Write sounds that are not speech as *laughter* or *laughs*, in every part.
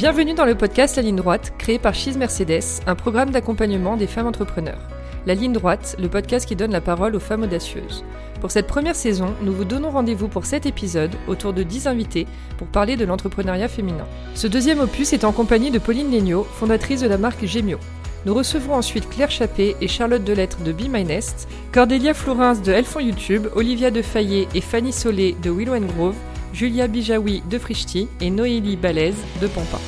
Bienvenue dans le podcast La Ligne Droite, créé par Cheese Mercedes, un programme d'accompagnement des femmes entrepreneurs. La Ligne Droite, le podcast qui donne la parole aux femmes audacieuses. Pour cette première saison, nous vous donnons rendez-vous pour cet épisode autour de 10 invités pour parler de l'entrepreneuriat féminin. Ce deuxième opus est en compagnie de Pauline Legnaud, fondatrice de la marque Gemio. Nous recevrons ensuite Claire Chappé et Charlotte Delettre de Be My Nest, Cordélia Flourens de Elfon YouTube, Olivia Defayet et Fanny Solé de Willow Grove, Julia Bijawi de Frichti et Noélie Balèze de Pampa.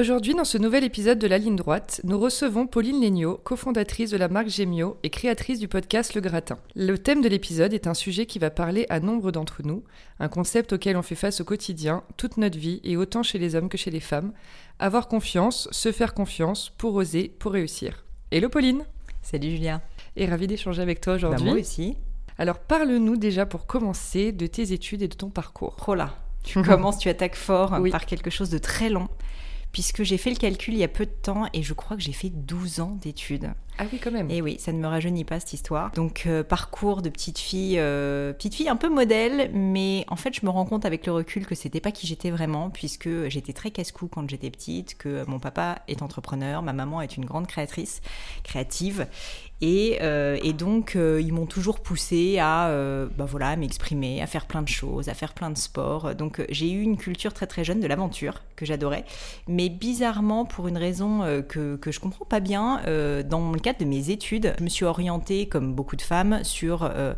Aujourd'hui, dans ce nouvel épisode de La Ligne Droite, nous recevons Pauline Legnaud, cofondatrice de la marque Gemio et créatrice du podcast Le Gratin. Le thème de l'épisode est un sujet qui va parler à nombre d'entre nous, un concept auquel on fait face au quotidien, toute notre vie, et autant chez les hommes que chez les femmes. Avoir confiance, se faire confiance, pour oser, pour réussir. Hello Pauline Salut Julia Et ravie d'échanger avec toi aujourd'hui. Bah moi aussi. Alors parle-nous déjà pour commencer de tes études et de ton parcours. Oh là, tu *laughs* commences, tu attaques fort par quelque chose de très long puisque j'ai fait le calcul il y a peu de temps et je crois que j'ai fait 12 ans d'études. Ah oui, quand même. Et oui, ça ne me rajeunit pas cette histoire. Donc, euh, parcours de petite fille, euh, petite fille un peu modèle, mais en fait, je me rends compte avec le recul que c'était pas qui j'étais vraiment, puisque j'étais très casse-cou quand j'étais petite, que mon papa est entrepreneur, ma maman est une grande créatrice, créative, et, euh, et, donc, ils m'ont toujours poussé à bah voilà, m'exprimer, à faire plein de choses, à faire plein de sports. Donc, j'ai eu une culture très très jeune de l'aventure que j'adorais. Mais bizarrement, pour une raison que, que je comprends pas bien, dans le de mes études, je me suis orientée, comme beaucoup de femmes, sur euh,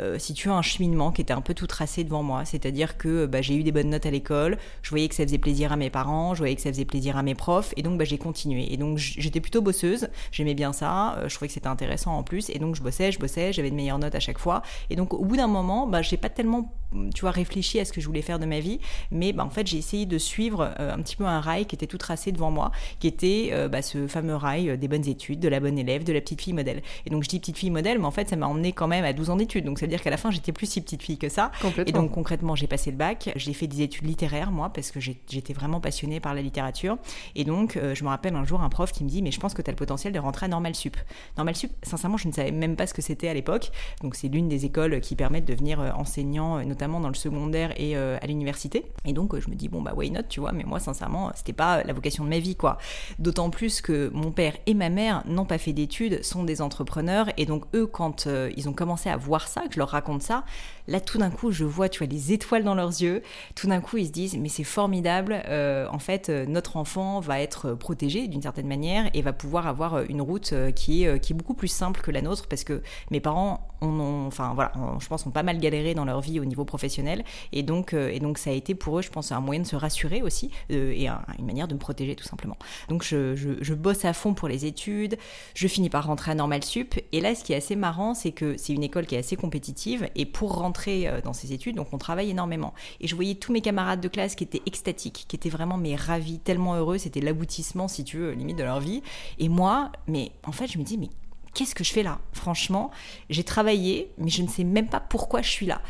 euh, si tu as un cheminement qui était un peu tout tracé devant moi. C'est-à-dire que bah, j'ai eu des bonnes notes à l'école, je voyais que ça faisait plaisir à mes parents, je voyais que ça faisait plaisir à mes profs, et donc bah, j'ai continué. Et donc j'étais plutôt bosseuse, j'aimais bien ça, euh, je trouvais que c'était intéressant en plus, et donc je bossais, je bossais, j'avais de meilleures notes à chaque fois. Et donc au bout d'un moment, bah, j'ai pas tellement, tu vois, réfléchi à ce que je voulais faire de ma vie, mais bah, en fait j'ai essayé de suivre euh, un petit peu un rail qui était tout tracé devant moi, qui était bah, ce fameux rail des bonnes études, de la bonne élève, de la petite fille modèle. Et donc je dis petite fille modèle, mais en fait ça m'a emmené quand même à 12 ans d'études, donc ça veut dire qu'à la fin j'étais plus si petite fille que ça. Et donc concrètement, j'ai passé le bac. J'ai fait des études littéraires, moi, parce que j'étais vraiment passionnée par la littérature. Et donc, euh, je me rappelle un jour un prof qui me dit, mais je pense que tu as le potentiel de rentrer à Normal Sup. Normal Sup, sincèrement, je ne savais même pas ce que c'était à l'époque. Donc, c'est l'une des écoles qui permettent de devenir euh, enseignant, euh, notamment dans le secondaire et à l'université. Et donc, je me dis, bon, bah, why not, tu vois, mais moi, sincèrement, c'était pas la vocation de ma vie, quoi. D'autant plus que mon père et ma mère n'ont pas fait d'études, sont des entrepreneurs. Et donc, eux, quand ils ont commencé à voir ça, que je leur raconte ça, Là, tout d'un coup, je vois, tu vois, les étoiles dans leurs yeux. Tout d'un coup, ils se disent, mais c'est formidable. Euh, en fait, euh, notre enfant va être protégé d'une certaine manière et va pouvoir avoir euh, une route qui est, qui est beaucoup plus simple que la nôtre parce que mes parents ont, enfin voilà, je pense, ont pas mal galéré dans leur vie au niveau professionnel et donc, et donc ça a été pour eux, je pense, un moyen de se rassurer aussi et une manière de me protéger tout simplement. Donc je, je, bosse à fond pour les études. Je finis par rentrer à Normal Sup et là, ce qui est assez marrant, c'est que c'est une école qui est assez compétitive et pour rentrer euh, dans ces études, donc on travaille énormément. Et je voyais tous mes camarades de classe qui étaient extatiques, qui étaient vraiment mais ravis, tellement heureux, c'était l'aboutissement, si tu veux, limite de leur vie. Et moi, mais en fait, je me dis, mais qu'est-ce que je fais là? Franchement, j'ai travaillé, mais je ne sais même pas pourquoi je suis là.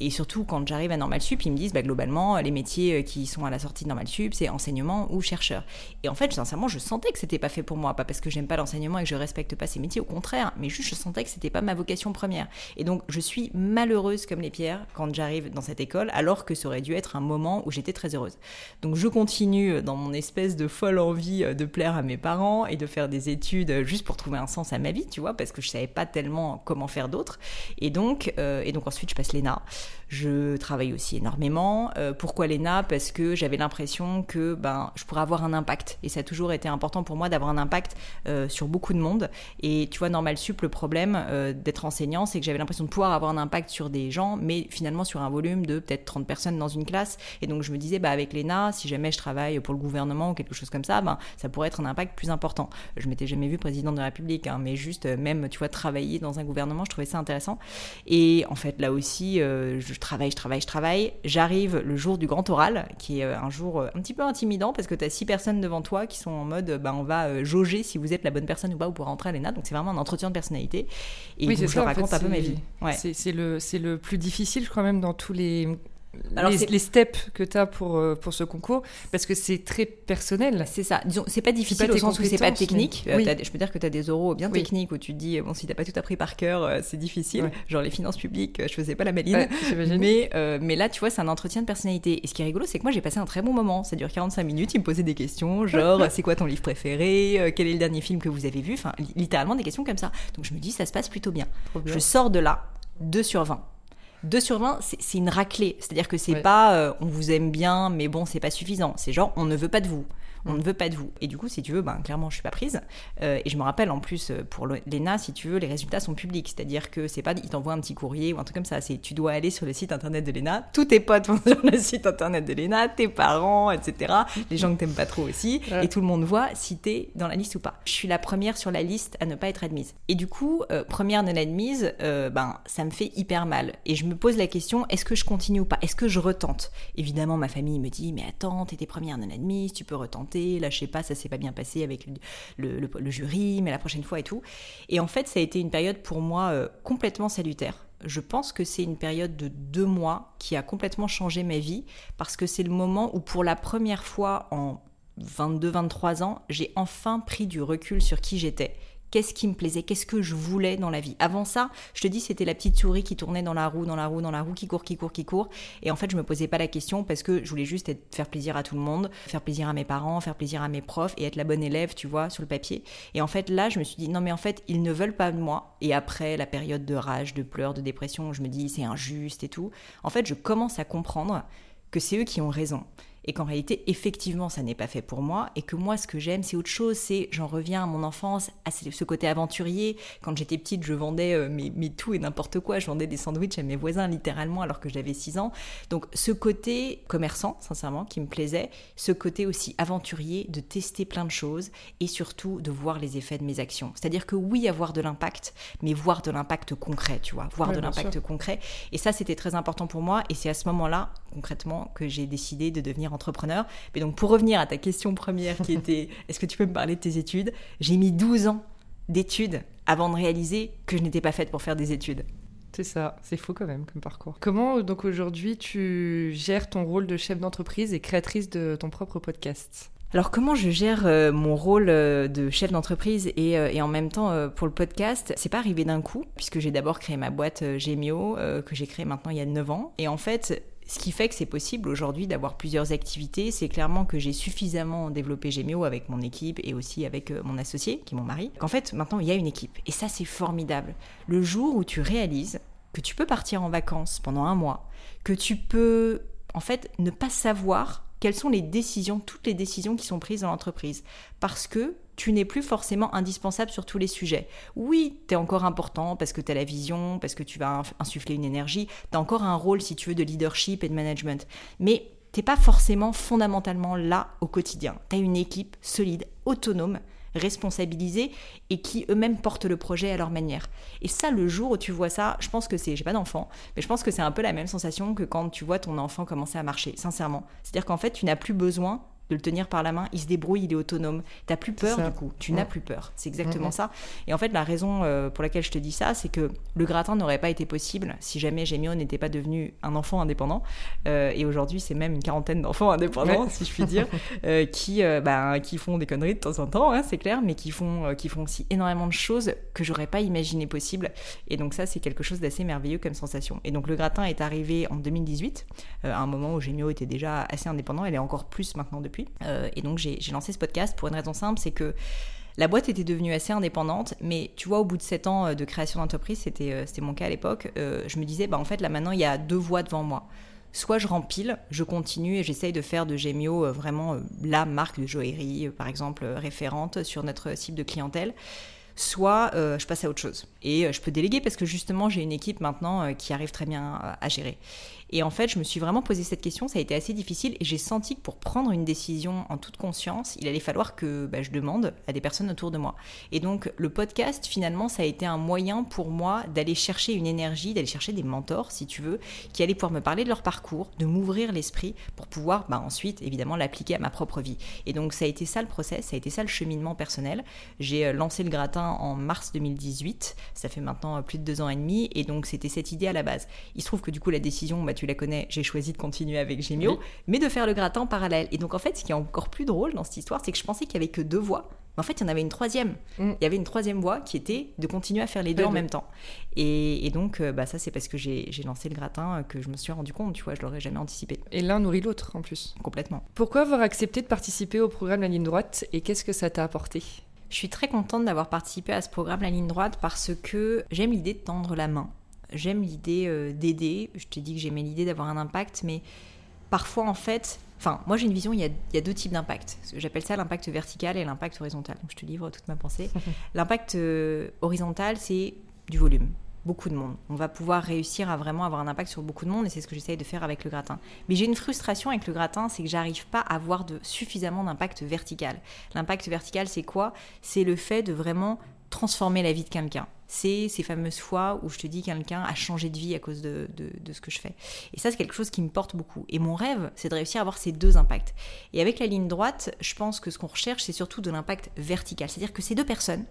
Et surtout, quand j'arrive à Normal Sup, ils me disent, bah, globalement, les métiers euh, qui sont à la sortie de Normal Sup, c'est enseignement ou chercheur. Et en fait, sincèrement, je sentais que c'était pas fait pour moi. Pas parce que j'aime pas l'enseignement et que je respecte pas ces métiers, au contraire, mais juste je sentais que c'était pas ma vocation première. Et donc, je suis malheureuse comme les pierres quand j'arrive dans cette école, alors que ça aurait dû être un moment où j'étais très heureuse. Donc, je continue dans mon espèce de folle envie euh, de plaire à mes parents et de faire des études euh, juste pour trouver un sens à ma vie, tu vois, parce que je savais pas tellement comment faire d'autres. Et donc, et donc ensuite, je passe l'ENA. Je travaille aussi énormément. Euh, pourquoi l'ENA Parce que j'avais l'impression que ben, je pourrais avoir un impact. Et ça a toujours été important pour moi d'avoir un impact euh, sur beaucoup de monde. Et tu vois, Normal Sup, le problème euh, d'être enseignant, c'est que j'avais l'impression de pouvoir avoir un impact sur des gens, mais finalement sur un volume de peut-être 30 personnes dans une classe. Et donc je me disais, bah, avec l'ENA, si jamais je travaille pour le gouvernement ou quelque chose comme ça, ben, ça pourrait être un impact plus important. Je m'étais jamais vu président de la République, hein, mais juste même, tu vois, travailler dans un gouvernement, je trouvais ça intéressant. Et en fait, là aussi, je travaille, je travaille, je travaille. J'arrive le jour du grand oral, qui est un jour un petit peu intimidant parce que tu as six personnes devant toi qui sont en mode, bah, on va jauger si vous êtes la bonne personne ou pas pour rentrer à l'ENA. Donc c'est vraiment un entretien de personnalité. Et oui, je raconte un peu ma vie. Ouais. C'est le, le plus difficile, je crois même, dans tous les alors les, les, steps que tu as pour, euh, pour ce concours, parce que c'est très personnel. C'est ça. Disons, c'est pas difficile au sens où c'est pas technique. Euh, je peux dire que tu as des oraux bien techniques où tu te dis, bon, si t'as pas tout appris par cœur, euh, c'est difficile. Genre les finances publiques, je faisais pas la maline. mais, mais là, tu vois, c'est un entretien de personnalité. Et ce qui est rigolo, c'est que moi, j'ai passé un très bon moment. Ça dure 45 minutes. Il me posait des questions, genre, *laughs* c'est quoi ton livre préféré Quel est le dernier film que vous avez vu? Enfin, littéralement des questions comme ça. Donc je me dis, ça se passe plutôt bien. Je sors de là, 2 sur 20. 2 sur 20, c'est une raclée. C'est-à-dire que c'est pas euh, on vous aime bien, mais bon, c'est pas suffisant. C'est genre on ne veut pas de vous on ne veut pas de vous. Et du coup, si tu veux, ben, clairement, je suis pas prise. Euh, et je me rappelle en plus, euh, pour l'ENA, si tu veux, les résultats sont publics. C'est-à-dire que c'est pas, ils t'envoient un petit courrier ou un truc comme ça. C'est, tu dois aller sur le site internet de l'ENA. Tous tes potes vont sur le site internet de l'ENA, tes parents, etc. Les gens que t'aimes pas trop aussi. Et tout le monde voit si t'es dans la liste ou pas. Je suis la première sur la liste à ne pas être admise. Et du coup, euh, première non admise, ben, ça me fait hyper mal. Et je me pose la question, est-ce que je continue ou pas? Est-ce que je retente? Évidemment, ma famille me dit, mais attends, t'étais première non admise, tu peux retenter. Sais pas, ça s'est pas bien passé avec le, jury, mais la prochaine fois et tout. Et en fait, ça a été une période pour moi euh, complètement salutaire. Je pense que c'est une période de deux mois qui a complètement changé ma vie parce que c'est le moment où pour la première fois en 22-23 ans, j'ai enfin pris du recul sur qui j'étais qu'est-ce qui me plaisait, qu'est-ce que je voulais dans la vie. Avant ça, je te dis, c'était la petite souris qui tournait dans la roue, dans la roue, dans la roue, qui court, qui court, qui court. Et en fait, je me posais pas la question parce que je voulais juste faire plaisir à tout le monde, faire plaisir à mes parents, faire plaisir à mes profs et être la bonne élève, tu vois, sur le papier. Et en fait, là, je me suis dit, non, mais en fait, ils ne veulent pas de moi. Et après la période de rage, de pleurs, de dépression, je me dis, c'est injuste et tout. En fait, je commence à comprendre que c'est eux qui ont raison et qu'en réalité, effectivement, ça n'est pas fait pour moi, et que moi, ce que j'aime, c'est autre chose, c'est, j'en reviens à mon enfance, à ce côté aventurier. Quand j'étais petite, je vendais euh, mes, tout et n'importe quoi, je vendais des sandwichs à mes voisins, littéralement, alors que j'avais 6 ans. Donc, ce côté commerçant, sincèrement, qui me plaisait, ce côté aussi aventurier, de tester plein de choses, et surtout de voir les effets de mes actions. C'est-à-dire que oui, avoir de l'impact, mais voir de l'impact concret, tu vois, voir de l'impact concret. Et ça, c'était très important pour moi, et c'est à ce moment-là, concrètement, que j'ai décidé de devenir entrepreneur. Mais donc pour revenir à ta question première qui était *laughs* est-ce que tu peux me parler de tes études? J'ai mis 12 ans d'études avant de réaliser que je n'étais pas faite pour faire des études. C'est ça, c'est faux quand même comme parcours. Comment donc aujourd'hui tu gères ton rôle de chef d'entreprise et créatrice de ton propre podcast? Alors comment je gère euh, mon rôle euh, de chef d'entreprise et, euh, et, en même temps pour le podcast? C'est pas arrivé d'un coup puisque j'ai d'abord créé ma boîte Gemio que j'ai créée maintenant il y a 9 ans et en fait ce qui fait que c'est possible aujourd'hui d'avoir plusieurs activités, c'est clairement que j'ai suffisamment développé Gemio avec mon équipe et aussi avec euh, mon associé, qui est mon mari, qu'en fait maintenant il y a une équipe. Et ça c'est formidable. Le jour où tu réalises que tu peux partir en vacances pendant un mois, que tu peux en fait ne pas savoir quelles sont les décisions, toutes les décisions qui sont prises dans l'entreprise. Parce que tu n'es plus forcément indispensable sur tous les sujets. Oui, tu es encore important parce que tu as la vision, parce que tu vas insuffler une énergie, tu as encore un rôle, si tu veux, de leadership et de management. Mais t'es pas forcément fondamentalement là au quotidien. Tu as une équipe solide, autonome, responsabilisés et qui eux-mêmes portent le projet à leur manière. Et ça, le jour où tu vois ça, je pense que c'est, j'ai pas d'enfant, mais je pense que c'est un peu la même sensation que quand tu vois ton enfant commencer à marcher, sincèrement. C'est-à-dire qu'en fait, tu n'as plus besoin de le tenir par la main, il se débrouille, il est autonome. T'as plus peur du coup, tu n'as plus peur. C'est exactement ça. Et en fait, la raison euh, pour laquelle je te dis ça, c'est que le gratin n'aurait pas été possible si jamais Gémio n'était pas devenu un enfant indépendant. Euh, et aujourd'hui, c'est même une quarantaine d'enfants indépendants, si je puis dire, *laughs* euh, qui, bah, qui font des conneries de temps en temps, hein, c'est clair, mais qui font, qui font aussi énormément de choses que j'aurais pas imaginé possible. Et donc ça, c'est quelque chose d'assez merveilleux comme sensation. Et donc le gratin est arrivé en 2018, à un moment où Gémio était déjà assez indépendant. Elle est encore plus maintenant depuis. Euh, et donc j'ai lancé ce podcast pour une raison simple, c'est que la boîte était devenue assez indépendante, mais tu vois, au bout de 7 ans euh, de création d'entreprise, euh, c'était mon cas à l'époque, je me disais, bah, en fait, là maintenant, il y a deux voies devant moi. Soit je rempile, je continue et j'essaye de faire de Gemio vraiment la marque de joaillerie, par exemple, référente sur notre cible de clientèle soit je passe à autre chose. Et je peux déléguer parce que justement j'ai une équipe maintenant qui arrive très bien à gérer. Et en fait, je me suis vraiment posé cette question, ça a été assez difficile et j'ai senti que pour prendre une décision en toute conscience, il allait falloir que bah, je demande à des personnes autour de moi. Et donc le podcast, finalement, ça a été un moyen pour moi d'aller chercher une énergie, d'aller chercher des mentors, si tu veux, qui allaient pouvoir me parler de leur parcours, de m'ouvrir l'esprit pour pouvoir bah, ensuite, évidemment, l'appliquer à ma propre vie. Et donc ça a été ça le process, ça a été ça le cheminement personnel. J'ai euh, lancé le gratin en mars 2018, ça fait maintenant euh, plus de deux ans et demi, et donc c'était cette idée à la base. Il se trouve que du coup la décision, bah, tu la connais, j'ai choisi de continuer avec Gémio, mais de faire le gratin en parallèle. Et donc en fait, ce qui est encore plus drôle dans cette histoire, c'est que je pensais qu'il n'y avait que deux voies en fait, il y en avait une troisième. Mm. Il y avait une troisième voie qui était de continuer à faire les deux en même temps. Et, donc, euh, bah, ça, c'est parce que j'ai lancé le gratin que je me suis rendu compte, tu vois, je l'aurais jamais anticipé. Et l'un nourrit l'autre, en plus. Complètement. Pourquoi avoir accepté de participer au programme La Ligne Droite et qu'est-ce que ça t'a apporté? Je suis très contente d'avoir participé à ce programme La Ligne Droite parce que j'aime l'idée de tendre la main. J'aime l'idée euh, d'aider. Je t'ai dit que j'aimais l'idée d'avoir un impact, mais parfois, en fait, Enfin, moi j'ai une vision, il y a, deux types d'impact. J'appelle ça l'impact vertical et l'impact horizontal. Donc je te livre toute ma pensée. *laughs* l'impact euh, horizontal, c'est du volume, beaucoup de monde. On va pouvoir réussir à vraiment avoir un impact sur beaucoup de monde et c'est ce que j'essaye de faire avec le gratin. Mais j'ai une frustration avec le gratin, c'est que j'arrive pas à avoir de, suffisamment d'impact vertical. L'impact vertical, c'est quoi? C'est le fait de vraiment transformer la vie de quelqu'un. C'est ces fameuses fois où je te dis quelqu'un a changé de vie à cause de, ce que je fais. Et ça, c'est quelque chose qui me porte beaucoup. Et mon rêve, c'est de réussir à avoir ces deux impacts. Et avec la ligne droite, je pense que ce qu'on recherche, c'est surtout de l'impact vertical. C'est-à-dire que ces deux personnes,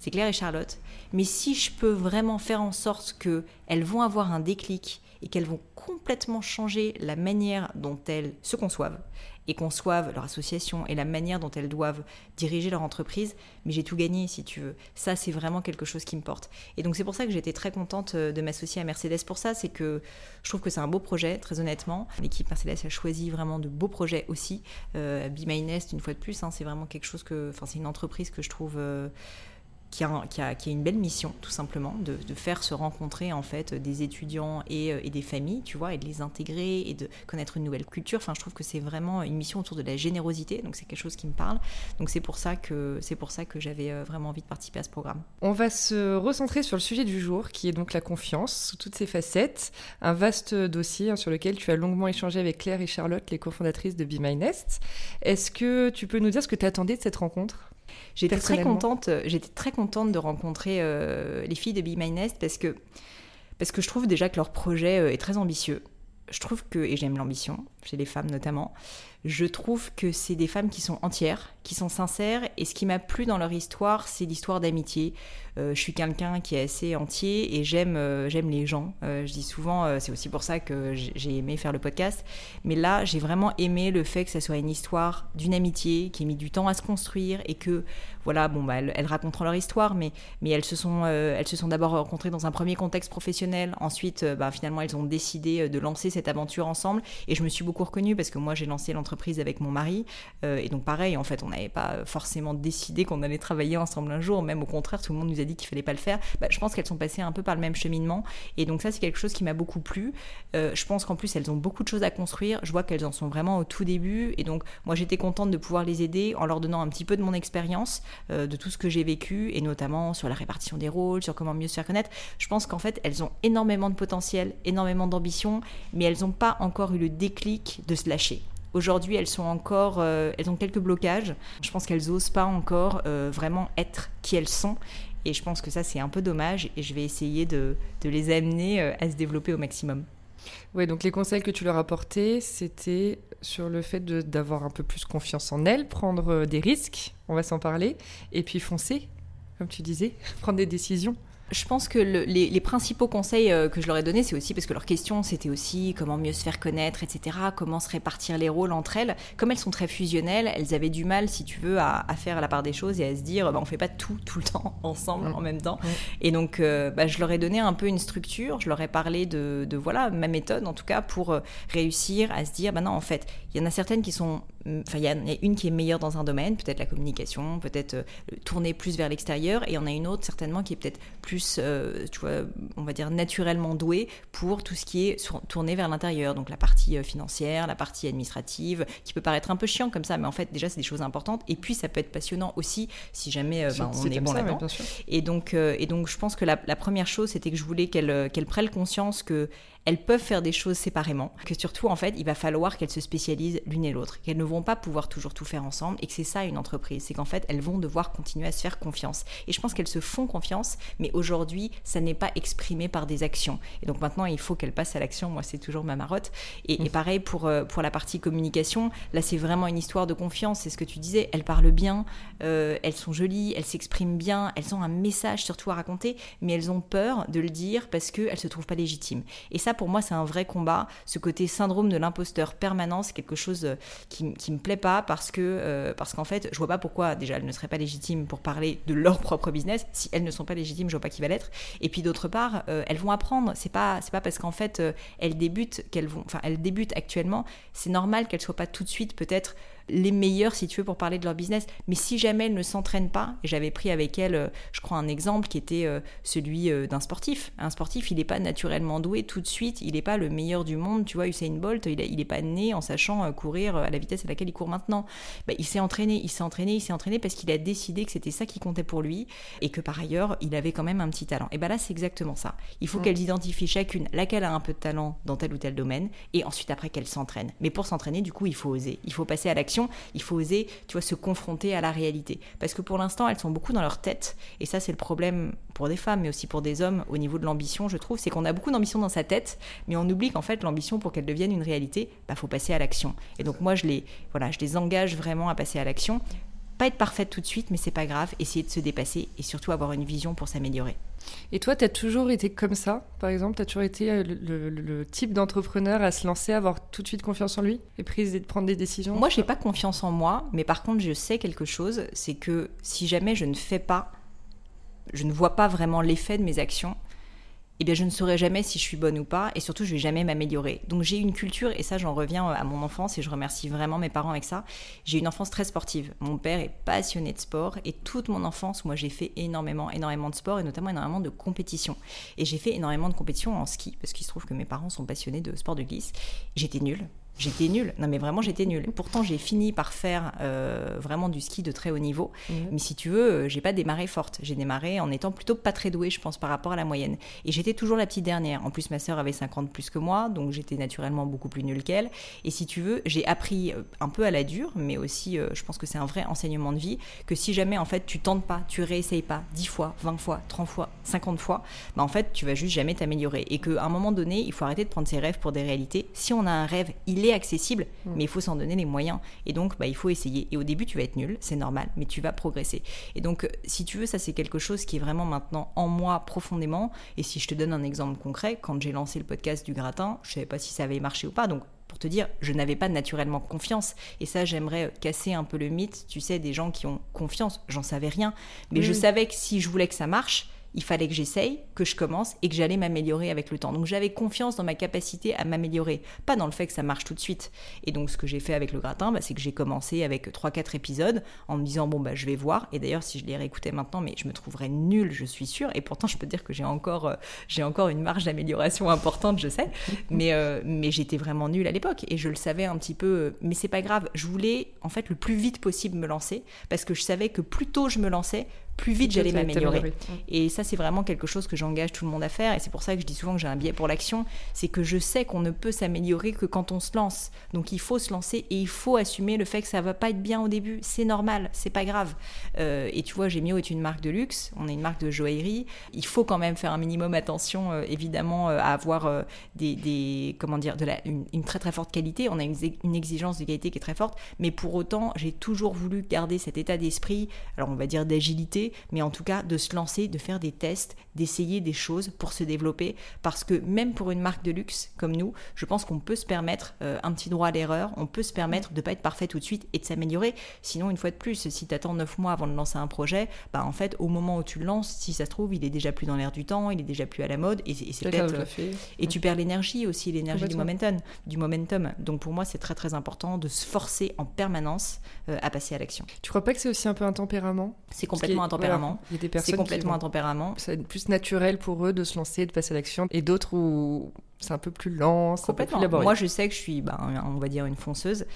c'est Claire et Charlotte, mais si je peux vraiment faire en sorte qu'elles vont avoir un déclic et qu'elles vont complètement changer la manière dont elles se conçoivent, et conçoivent leur association et la manière dont elles doivent diriger leur entreprise, mais j'ai tout gagné si tu veux. Ça, c'est vraiment quelque chose qui me porte. Et donc c'est pour ça que j'étais très contente euh, de m'associer à Mercedes pour ça, c'est que je trouve que c'est un beau projet, très honnêtement. L'équipe Mercedes a choisi vraiment de beaux projets aussi. Euh, Be My Nest, une fois de plus, hein, c'est vraiment quelque chose que, enfin c'est une entreprise que je trouve... Euh, qui a, une belle mission, tout simplement, de, faire se rencontrer en fait des étudiants et, euh, et, des familles, tu vois, et de les intégrer et de connaître une nouvelle culture. Enfin, je trouve que c'est vraiment une mission autour de la générosité, donc c'est quelque chose qui me parle. Donc c'est pour ça que c'est pour ça que j'avais euh, vraiment envie de participer à ce programme. On va se recentrer sur le sujet du jour, qui est donc la confiance sous toutes ses facettes, un vaste dossier hein, sur lequel tu as longuement échangé avec Claire et Charlotte, les cofondatrices de Be My Nest. Est-ce que tu peux nous dire ce que tu attendais de cette rencontre? J'étais très contente. Euh, j'étais très contente de rencontrer euh, les filles de Be My Nest parce que parce que je trouve déjà que leur projet euh, est très ambitieux. Je trouve que et j'aime l'ambition chez les femmes notamment. Je trouve que c'est des femmes qui sont entières, qui sont sincères. Et ce qui m'a plu dans leur histoire, c'est l'histoire d'amitié. Euh, je suis quelqu'un qui est assez entier et j'aime euh, les gens. Euh, je dis souvent, c'est aussi pour ça que j'ai aimé faire le podcast. Mais là, j'ai vraiment aimé le fait que ça soit une histoire d'une amitié qui a mis du temps à se construire et que voilà, bon bah elles, raconteront leur histoire, mais mais elles se sont elles sont d'abord rencontrées dans un premier contexte professionnel. Ensuite, bah, finalement, elles ont décidé de lancer cette aventure ensemble. Et je me suis beaucoup reconnue parce que moi, j'ai lancé l'entreprise avec mon mari. Euh, et donc pareil, en fait, on n'avait pas forcément décidé qu'on allait travailler ensemble un jour. Même au contraire, tout le monde nous a dit qu'il fallait pas le faire. Bah, je pense qu'elles sont passées un peu par le même cheminement. Et donc ça, c'est quelque chose qui m'a beaucoup plu. Euh, je pense qu'en plus, elles ont beaucoup de choses à construire. Je vois qu'elles en sont vraiment au tout début. Et donc, moi, j'étais contente de pouvoir les aider en leur donnant un petit peu de mon expérience, euh, de tout ce que j'ai vécu, et notamment sur la répartition des rôles, sur comment mieux se faire connaître. Je pense qu'en fait, elles ont énormément de potentiel, énormément d'ambition, mais elles n'ont pas encore eu le déclic de se lâcher. Aujourd'hui, elles sont encore, euh, elles ont quelques blocages. Je pense qu'elles n'osent pas encore euh, vraiment être qui elles sont. Et je pense que ça, c'est un peu dommage. Et je vais essayer de, les amener euh, à se développer au maximum. Oui, donc les conseils que tu leur as apportés, c'était sur le fait d'avoir un peu plus confiance en elles, prendre des risques, on va s'en parler, et puis foncer, comme tu disais, *laughs* prendre des décisions je pense que les, principaux conseils euh, que je leur ai donnés, c'est aussi parce que leur question, c'était aussi comment mieux se faire connaître, etc., comment se répartir les rôles entre elles. Comme elles sont très fusionnelles, elles avaient du mal, si tu veux, à, faire la part des choses et à se dire, bah, on fait pas tout, tout le temps *laughs* ensemble mm. en même temps. Mm. Et donc, euh, bah, je leur ai donné un peu une structure, je leur ai parlé de, voilà, ma méthode, en tout cas, pour euh, réussir à se dire, bah non, en fait, il y en a certaines qui sont Enfin, il y, a une qui est meilleure dans un domaine, peut-être la communication, peut-être euh, tourner plus vers l'extérieur, et il y en a une autre certainement qui est peut-être plus, euh, tu vois, on va dire naturellement douée pour tout ce qui est tourné vers l'intérieur, donc la partie euh, financière, la partie administrative, qui peut paraître un peu chiant comme ça, mais en fait déjà c'est des choses importantes, et puis ça peut être passionnant aussi si jamais ben, on est bon là-dedans. Et donc, et donc je pense que la, première chose c'était que je voulais qu'elle qu'elle prenne conscience que elles peuvent faire des choses séparément, que surtout en fait il va falloir qu'elles se spécialisent l'une et l'autre, qu'elles ne vont pas pouvoir toujours tout faire ensemble et que c'est ça une entreprise, c'est qu'en fait elles vont devoir continuer à se faire confiance. Et je pense qu'elles se font confiance, mais aujourd'hui ça n'est pas exprimé par des actions. Et donc maintenant il faut qu'elles passent à l'action, moi c'est toujours ma marotte. Et, et pareil pour, euh, pour la partie communication, là c'est vraiment une histoire de confiance, c'est ce que tu disais, elles parlent bien, euh, elles sont jolies, elles s'expriment bien, elles ont un message surtout à raconter, mais elles ont peur de le dire parce qu'elles se trouvent pas légitimes. Et ça pour moi c'est un vrai combat. Ce côté syndrome de l'imposteur permanent, c'est quelque chose euh, qui, qui me plaît pas parce que euh, parce qu'en fait, je vois pas pourquoi déjà elles ne seraient pas légitimes pour parler de leur *laughs* propre business. Si elles ne sont pas légitimes, je vois pas qui va l'être. Et puis d'autre part, euh, elles vont apprendre. C'est pas c'est pas parce qu'en fait elles débutent qu'elles vont, enfin elles débutent actuellement. C'est normal qu'elles soient pas tout de suite peut-être les meilleures, si tu veux, pour parler de leur business. Mais si jamais elles ne s'entraînent pas, et j'avais pris avec elles, euh, je crois, un exemple qui était euh, celui euh, d'un sportif. Un sportif, il n'est pas naturellement doué tout de suite, il n'est pas le meilleur du monde. Tu vois, Usain Bolt, il n'est pas né en sachant courir à la vitesse à laquelle il court maintenant. Bah, il s'est entraîné, il s'est entraîné, il s'est entraîné parce qu'il a décidé que c'était ça qui comptait pour lui et que par ailleurs, il avait quand même un petit talent. Et bien là, c'est exactement ça. Il faut qu'elles identifient chacune laquelle a un peu de talent dans tel ou tel domaine et ensuite après qu'elles s'entraînent. Mais pour s'entraîner, du coup, il faut oser, il faut passer à l'action il faut oser, tu vois, se confronter à la réalité. Parce que pour l'instant, elles sont beaucoup dans leur tête, et ça, c'est le problème pour des femmes, mais aussi pour des hommes au niveau de l'ambition, je trouve, c'est qu'on a beaucoup d'ambition dans sa tête, mais on oublie qu'en fait, l'ambition, pour qu'elle devienne une réalité, bah, faut passer à l'action. Et donc moi, je les, voilà, je les engage vraiment à passer à l'action. Pas être parfaite tout de suite, mais c'est pas grave. Essayer de se dépasser et surtout avoir une vision pour s'améliorer. Et toi, tu as toujours été comme ça, par exemple? Tu as toujours été euh, le, type d'entrepreneur à se lancer, à avoir tout de suite confiance en lui et prise de prendre des décisions? Moi, je n'ai pas confiance en moi, mais par contre, je sais quelque chose c'est que si jamais je ne fais pas, je ne vois pas vraiment l'effet de mes actions, eh bien je ne saurais jamais si je suis bonne ou pas, et surtout je vais jamais m'améliorer. Donc j'ai une culture, et ça j'en reviens à mon enfance, et je remercie vraiment mes parents avec ça, j'ai une enfance très sportive. Mon père est passionné de sport, et toute mon enfance, moi j'ai fait énormément, énormément de sport, et notamment énormément de compétition. Et j'ai fait énormément de compétition en ski, parce qu'il se trouve que mes parents sont passionnés de sport de glisse. J'étais nulle, J'étais nulle. Non, mais vraiment, j'étais nulle. Pourtant, j'ai fini par faire euh, vraiment du ski de très haut niveau. Mhm. Mais si tu veux, euh, j'ai pas démarré forte. J'ai démarré en étant plutôt pas très douée, je pense, par rapport à la moyenne. Et j'étais toujours la petite dernière. En plus, ma sœur avait 50 plus que moi, donc j'étais naturellement beaucoup plus nulle qu'elle. Et si tu veux, j'ai appris euh, un peu à la dure, mais aussi, je pense que c'est un vrai enseignement de vie, que si jamais, en fait, tu tentes pas, tu réessayes pas 10 fois, 20 fois, 30 fois, 50 fois, bah, en fait, tu vas juste jamais t'améliorer. Et qu'à un moment donné, il faut arrêter de prendre ses rêves pour des réalités. Si on a un rêve, il est accessible, mm. mais il faut s'en donner les moyens. Et donc, bah, il faut essayer. Et au début, tu vas être nul, c'est normal, mais tu vas progresser. Et donc, si tu veux, ça, c'est quelque chose qui est vraiment maintenant en moi profondément. Et si je te donne un exemple concret, quand j'ai lancé le podcast du gratin, je savais pas si ça avait marché ou pas. Donc, pour te dire, je n'avais pas naturellement confiance. Et ça, j'aimerais casser un peu le mythe, tu sais, des gens qui ont confiance. J'en savais rien. Mais je savais que si je voulais que ça marche, il fallait que j'essaye, que je commence et que j'allais m'améliorer avec le temps. Donc j'avais confiance dans ma capacité à m'améliorer, pas dans le fait que ça marche tout de suite. Et donc ce que j'ai fait avec le gratin, bah, c'est que j'ai commencé avec 3-4 épisodes en me disant bon bah je vais voir. Et d'ailleurs si je les réécoutais maintenant, mais je me trouverais nulle, je suis sûre. Et pourtant je peux dire que j'ai encore, euh, j'ai encore une marge d'amélioration importante, je sais. *laughs* Mais, euh, mais j'étais vraiment nulle à l'époque et je le savais un petit peu. Euh, mais c'est pas grave, je voulais en fait le plus vite possible me lancer parce que je savais que plus tôt je me lançais, plus vite j'allais m'améliorer. Et ça, c'est vraiment quelque chose que j'engage tout le monde à faire. Et c'est pour ça que je dis souvent que j'ai un biais pour l'action. C'est que je sais qu'on ne peut s'améliorer que quand on se lance. Donc il faut se lancer et il faut assumer le fait que ça va pas être bien au début. C'est normal, c'est pas grave. Euh, et tu vois, Gemio est une marque de luxe. On est une marque de joaillerie. Il faut quand même faire un minimum attention, euh, évidemment, euh, à avoir des, comment dire, de la, une, très très forte qualité. On a une, une exigence de qualité qui est très forte. Mais pour autant, j'ai toujours voulu garder cet état d'esprit. Alors on va dire d'agilité mais en tout cas de se lancer, de faire des tests, d'essayer des choses pour se développer. Parce que même pour une marque de luxe comme nous, je pense qu'on peut se permettre euh, un petit droit à l'erreur, on peut se permettre de ne pas être parfait tout de suite et de s'améliorer. Sinon, une fois de plus, si tu attends 9 mois avant de lancer un projet, bah en fait, au moment où tu le lances, si ça se trouve, il est déjà plus dans l'air du temps, il est déjà plus à la mode et, c'est peut-être. Euh, et tu perds l'énergie aussi, l'énergie du momentum, du momentum. Donc pour moi, c'est très très important de se forcer en permanence euh, à passer à l'action. Tu crois pas que c'est aussi un peu un tempérament? C'est complètement un tempérament. Il y a des personnes c'est complètement un tempérament. C'est plus naturel pour eux de se lancer, de passer à l'action, et d'autres où c'est un peu plus lent, complètement. Moi, je sais que je suis, ben, on va dire, une fonceuse.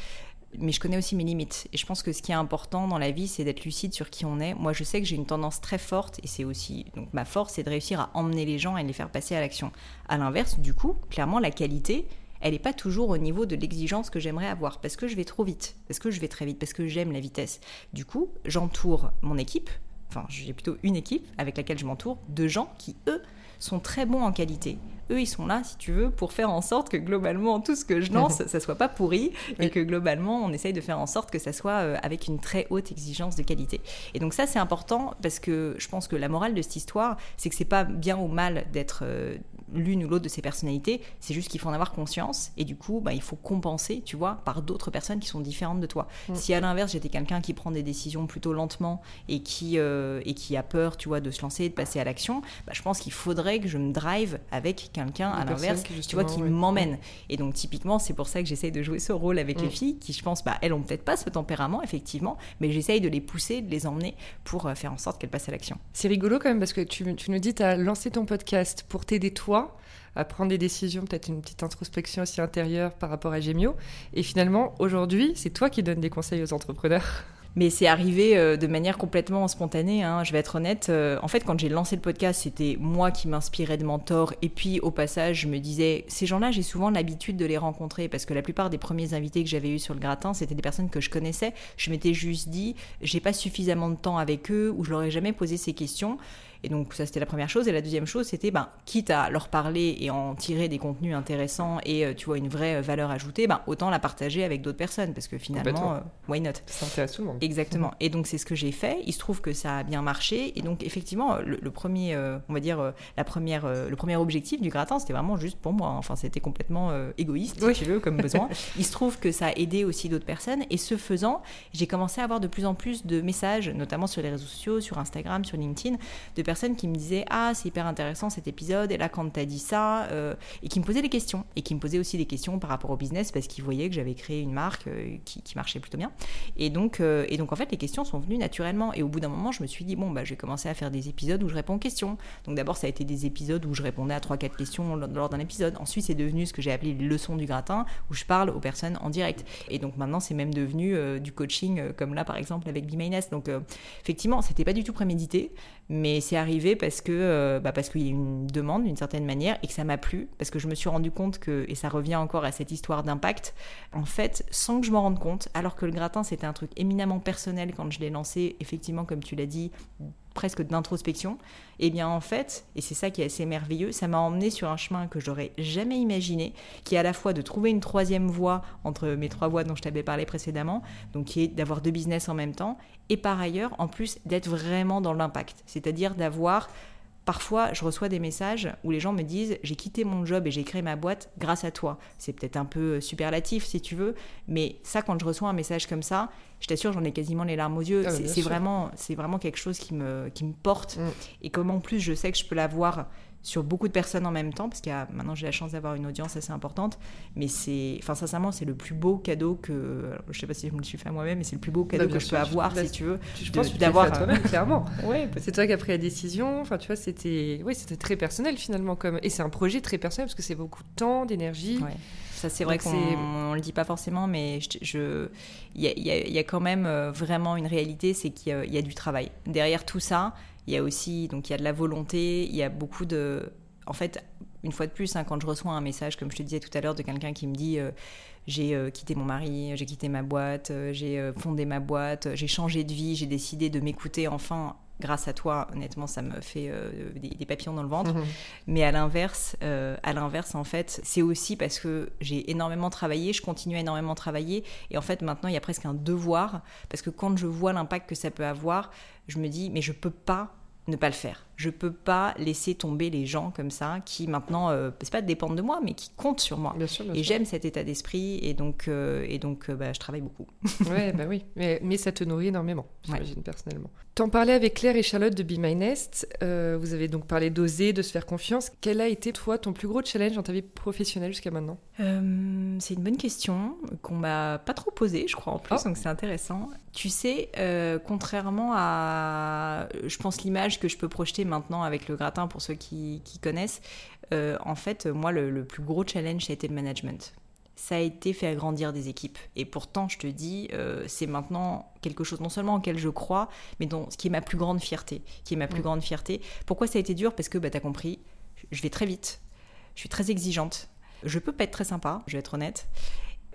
mais je connais aussi mes limites. Et je pense que ce qui est important dans la vie, c'est d'être lucide sur qui on est. Moi, je sais que j'ai une tendance très forte, et c'est aussi donc ma force, c'est de réussir à emmener les gens et les faire passer à l'action. À l'inverse, du coup, clairement, la qualité, elle n'est pas toujours au niveau de l'exigence que j'aimerais avoir, parce que je vais trop vite, parce que je vais très vite, parce que j'aime la vitesse. Du coup, j'entoure mon équipe, enfin j'ai plutôt une équipe avec laquelle je m'entoure, de gens qui, eux, sont très bons en qualité. Eux, ils sont là, si tu veux, pour faire en sorte que globalement, tout ce que je lance, *laughs* ça soit pas pourri et que globalement, on essaye de faire en sorte que ça soit euh, avec une très haute exigence de qualité. Et donc ça, c'est important parce que je pense que la morale de cette histoire, c'est que c'est pas bien ou mal d'être euh, l'une ou l'autre de ces personnalités, c'est juste qu'il faut en avoir conscience et du coup, bah, il faut compenser, tu vois, par d'autres personnes qui sont différentes de toi. Mm. Si à l'inverse, j'étais quelqu'un qui prend des décisions plutôt lentement et qui, euh, et qui a peur, tu vois, de se lancer, de passer à l'action, bah, je pense qu'il faudrait que je me drive avec quelqu'un à l'inverse, tu vois, qui m'emmène. Mm. Et donc, typiquement, c'est pour ça que j'essaye de jouer ce rôle avec les mm. filles qui, je pense, bah, elles ont peut-être pas ce tempérament, effectivement, mais j'essaye de les pousser, de les emmener pour euh, faire en sorte qu'elles passent à l'action. C'est rigolo quand même parce que tu, tu nous dis, tu as lancé ton podcast pour t'aider toi à prendre des décisions, peut-être une petite introspection aussi intérieure par rapport à Gemio. Et finalement, aujourd'hui, c'est toi qui donnes des conseils aux entrepreneurs. Mais c'est arrivé euh, de manière complètement spontanée, hein, je vais être honnête. Euh, en fait, quand j'ai lancé le podcast, c'était moi qui m'inspirais de mentors. Et puis, au passage, je me disais, ces gens-là, j'ai souvent l'habitude de les rencontrer parce que la plupart des premiers invités que j'avais eus sur le gratin, c'était des personnes que je connaissais. Je m'étais juste dit, j'ai pas suffisamment de temps avec eux ou je leur ai jamais posé ces questions. Et donc ça c'était la première chose. Et la deuxième chose c'était, ben, quitte à leur parler et en tirer des contenus intéressants et euh, tu vois une vraie euh, valeur ajoutée, ben, autant la partager avec d'autres personnes parce que finalement, euh, why not? Ça intéresse tout le monde. Exactement. Et donc c'est ce que j'ai fait. Il se trouve que ça a bien marché. Et donc effectivement, le, premier, on va dire, la première, le premier objectif du gratin, c'était vraiment juste pour moi. Enfin c'était complètement égoïste, si tu veux, comme besoin. *laughs* Il se trouve que ça a aidé aussi d'autres personnes. Et ce faisant, j'ai commencé à avoir de plus en plus de messages, notamment sur les réseaux sociaux, sur Instagram, sur LinkedIn, de personnes qui me disaient Ah, c'est hyper intéressant cet épisode, et là, quand tu as dit ça, euh, et qui me posaient des questions, et qui me posaient aussi des questions par rapport au business, parce qu'ils voyaient que j'avais créé une marque euh, qui, marchait plutôt bien. Et donc, euh, et donc, en fait, les questions sont venues naturellement. Et au bout d'un moment, je me suis dit Bon, bah, je vais commencer à faire des épisodes où je réponds aux questions. Donc, d'abord, ça a été des épisodes où je répondais à 3-4 questions lors d'un épisode. Ensuite, c'est devenu ce que j'ai appelé les leçons du gratin, où je parle aux personnes en direct. Et donc, maintenant, c'est même devenu du coaching, comme là, par exemple, avec Be Donc, effectivement, c'était pas du tout prémédité, mais c'est arrivé parce que euh, bah parce qu'il y a une demande d'une certaine manière et que ça m'a plu parce que je me suis rendu compte que et ça revient encore à cette histoire d'impact en fait sans que je m'en rende compte alors que le gratin c'était un truc éminemment personnel quand je l'ai lancé effectivement comme tu l'as dit presque d'introspection, et eh bien en fait, et c'est ça qui est assez merveilleux, ça m'a emmené sur un chemin que j'aurais jamais imaginé, qui est à la fois de trouver une troisième voie entre mes trois voies dont je t'avais parlé précédemment, donc qui est d'avoir deux business en même temps, et par ailleurs, en plus, d'être vraiment dans l'impact, c'est-à-dire d'avoir Parfois, je reçois des messages où les gens me disent j'ai quitté mon job et j'ai créé ma boîte grâce à toi. C'est peut-être un peu superlatif si tu veux, mais ça, quand je reçois un message comme ça, je t'assure, j'en ai quasiment les larmes aux yeux. Ah, c'est vraiment, c'est vraiment quelque chose qui me, qui me porte. Mm. Et comme en plus, je sais que je peux l'avoir sur beaucoup de personnes en même temps, parce que maintenant j'ai la chance d'avoir une audience assez importante, mais c'est, enfin sincèrement, c'est le plus beau cadeau que, je sais pas si je me le suis fait moi-même, mais c'est le plus beau cadeau bah, que je peux avoir, si tu veux. Je pense que d'avoir toi-même, clairement. *laughs* ouais, c'est toi qui as pris la décision. Enfin, tu vois, c'était, oui, c'était très personnel finalement, comme, et c'est un projet très personnel parce que c'est beaucoup de temps, d'énergie. Ouais. Ça, c'est vrai qu'on ne le dit pas forcément, mais je, il y, y, a quand même euh, vraiment une réalité, c'est qu'il y, a du travail. Derrière tout ça, il y a aussi, donc il y a de la volonté, il y a beaucoup de... En fait, une fois de plus, hein, quand je reçois un message, comme je te disais tout à l'heure, de quelqu'un qui me dit... Euh, j'ai euh, quitté mon mari, j'ai quitté ma boîte, j'ai fondé ma boîte, j'ai changé de vie, j'ai décidé de m'écouter enfin grâce à toi, honnêtement, ça me fait euh, des, papillons dans le ventre. Mhm. Mais à l'inverse, euh, à l'inverse, en fait, c'est aussi parce que j'ai énormément travaillé, je continue à énormément travailler, et en fait, maintenant, il y a presque un devoir, parce que quand je vois l'impact que ça peut avoir, je me dis, mais je peux pas ne pas le faire. Je peux pas laisser tomber les gens comme ça qui maintenant, euh, c'est pas dépendent de moi, mais qui comptent sur moi. et j'aime cet état d'esprit et donc, euh, et donc euh, bah, je travaille beaucoup. *laughs* ouais, bah oui, mais, mais, ça te nourrit énormément, j'imagine personnellement. T'en parlais avec Claire et Charlotte de Be My Nest. vous avez donc parlé d'oser, de se faire confiance. Quel a été toi ton plus gros challenge dans ta vie professionnelle jusqu'à maintenant? C'est une bonne question qu'on m'a pas trop posée, je crois en plus, oh. donc c'est intéressant. Tu sais, contrairement à, je pense l'image que je peux projeter maintenant avec le gratin pour ceux qui, connaissent. Euh, en fait, moi, le, plus gros challenge, ça a été le management. ça a été faire grandir des équipes. Et pourtant, je te dis, euh, c'est maintenant quelque chose non seulement auquel je crois, mais dont, ce qui est ma plus grande fierté. Qui est ma plus grande fierté. Pourquoi ça a été dur? Parce que, bah, tu as compris, je vais très vite, je suis très exigeante, je peux pas être très sympa, je vais être honnête.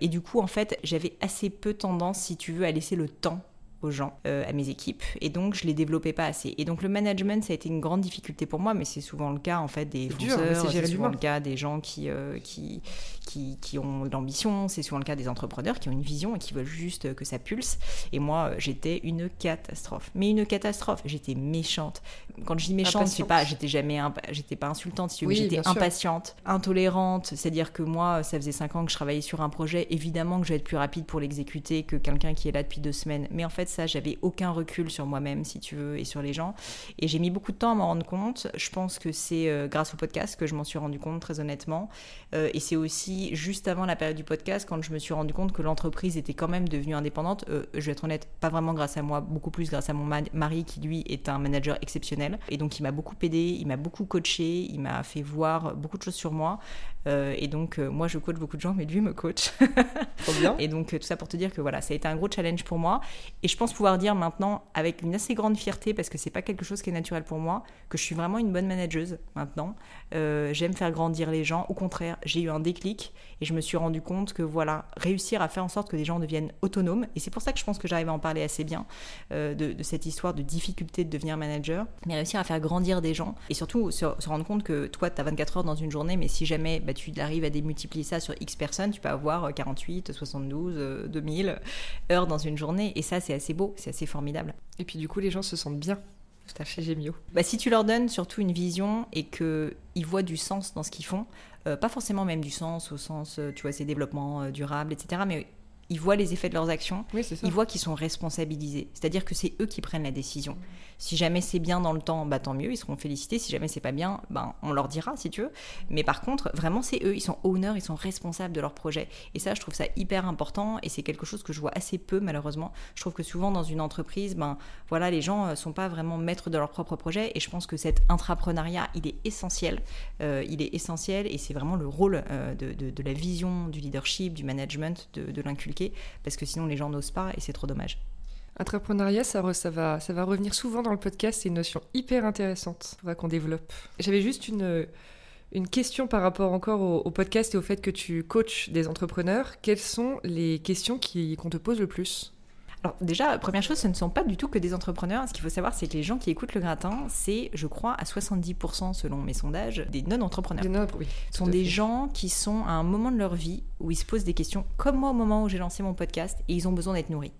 Et du coup, en fait, j'avais assez peu tendance, si tu veux, à laisser le temps aux gens, euh, à mes équipes, et donc je les développais pas assez. Et donc le management, ça a été une grande difficulté pour moi, mais c'est souvent le cas en fait des fonceurs, c'est souvent le cas des gens qui, euh, qui, qui, qui, ont de l'ambition, c'est souvent le cas des entrepreneurs qui ont une vision et qui veulent juste que ça pulse. Et moi, j'étais une catastrophe. Mais une catastrophe, j'étais méchante. Quand je dis méchante, c'est pas, j'étais jamais, j'étais pas insultante, si j'étais impatiente, intolérante. C'est-à-dire que moi, ça faisait cinq ans que je travaillais sur un projet. Évidemment que je vais être plus rapide pour l'exécuter que quelqu'un qui est là depuis deux semaines. Mais en fait, ça, j'avais aucun recul sur moi-même, si tu veux, et sur les gens. Et j'ai mis beaucoup de temps à m'en rendre compte. Je pense que c'est euh, grâce au podcast que je m'en suis rendu compte, très honnêtement. Euh, et c'est aussi juste avant la période du podcast, quand je me suis rendu compte que l'entreprise était quand même devenue indépendante. Euh, je vais être honnête, pas vraiment grâce à moi, beaucoup plus grâce à mon mari, qui lui est un manager exceptionnel. Et donc, il m'a beaucoup aidé, il m'a beaucoup coaché, il m'a fait voir beaucoup de choses sur moi. Et donc, moi, je coach beaucoup de gens, mais lui me coach. *laughs* Trop bien. Et donc, tout ça pour te dire que voilà, ça a été un gros challenge pour moi. Et je pense pouvoir dire maintenant, avec une assez grande fierté, parce que c'est pas quelque chose qui est naturel pour moi, que je suis vraiment une bonne manageuse maintenant. Euh, j'aime faire grandir les gens. Au contraire, j'ai eu un déclic et je me suis rendu compte que voilà, réussir à faire en sorte que les gens deviennent autonomes. Et c'est pour ça que je pense que j'arrive à en parler assez bien euh, de, cette histoire de difficulté de devenir manager, mais réussir à faire grandir des gens et surtout se, rendre compte que toi, tu as 24 heures dans une journée, mais si jamais bah, tu arrives à démultiplier ça sur X personnes, tu peux avoir 48, 72, 2000 heures dans une journée. Et ça, c'est assez beau, c'est assez formidable. Et puis du coup, les gens se sentent bien. Tout à fait, Gémio. Bah, si tu leur donnes surtout une vision et qu'ils voient du sens dans ce qu'ils font, euh, pas forcément même du sens au sens, euh, tu vois, c'est développement euh, durable, etc., mais ils voient les effets de leurs actions, ils voient qu'ils sont responsabilisés. C'est-à-dire que c'est eux qui prennent la décision. Si jamais c'est bien dans le temps, bah, tant mieux, ils seront félicités. Si jamais c'est pas bien, ben, on leur dira si tu veux. Mais par contre, vraiment, c'est eux, ils sont owners, ils sont responsables de leur projet. Et ça, je trouve ça hyper important et c'est quelque chose que je vois assez peu malheureusement. Je trouve que souvent dans une entreprise, ben, voilà, les gens euh, sont pas vraiment maîtres de leur propre projet et je pense que cet intrapreneuriat, il est essentiel. Euh, il est essentiel et c'est vraiment le rôle euh, de, de, la vision, du leadership, du management, de, de l'inculquer parce que sinon les gens n'osent pas et c'est trop dommage. Entrepreneuriat, ça, ça, va, ça va revenir souvent dans le podcast, c'est une notion hyper intéressante, faudra qu'on développe. J'avais juste une, une question par rapport encore au, podcast et au fait que tu coaches des entrepreneurs. Quelles sont les questions qu'on te pose le plus? Alors déjà, première chose, ce ne sont pas du tout que des entrepreneurs. Ce qu'il faut savoir, c'est que les gens qui écoutent le gratin, c'est, je crois, à 70% selon mes sondages, des non-entrepreneurs. Non, oui, ce sont des gens qui sont à un moment de leur vie où ils se posent des questions, comme moi au moment où j'ai lancé mon podcast, et ils ont besoin d'être nourris.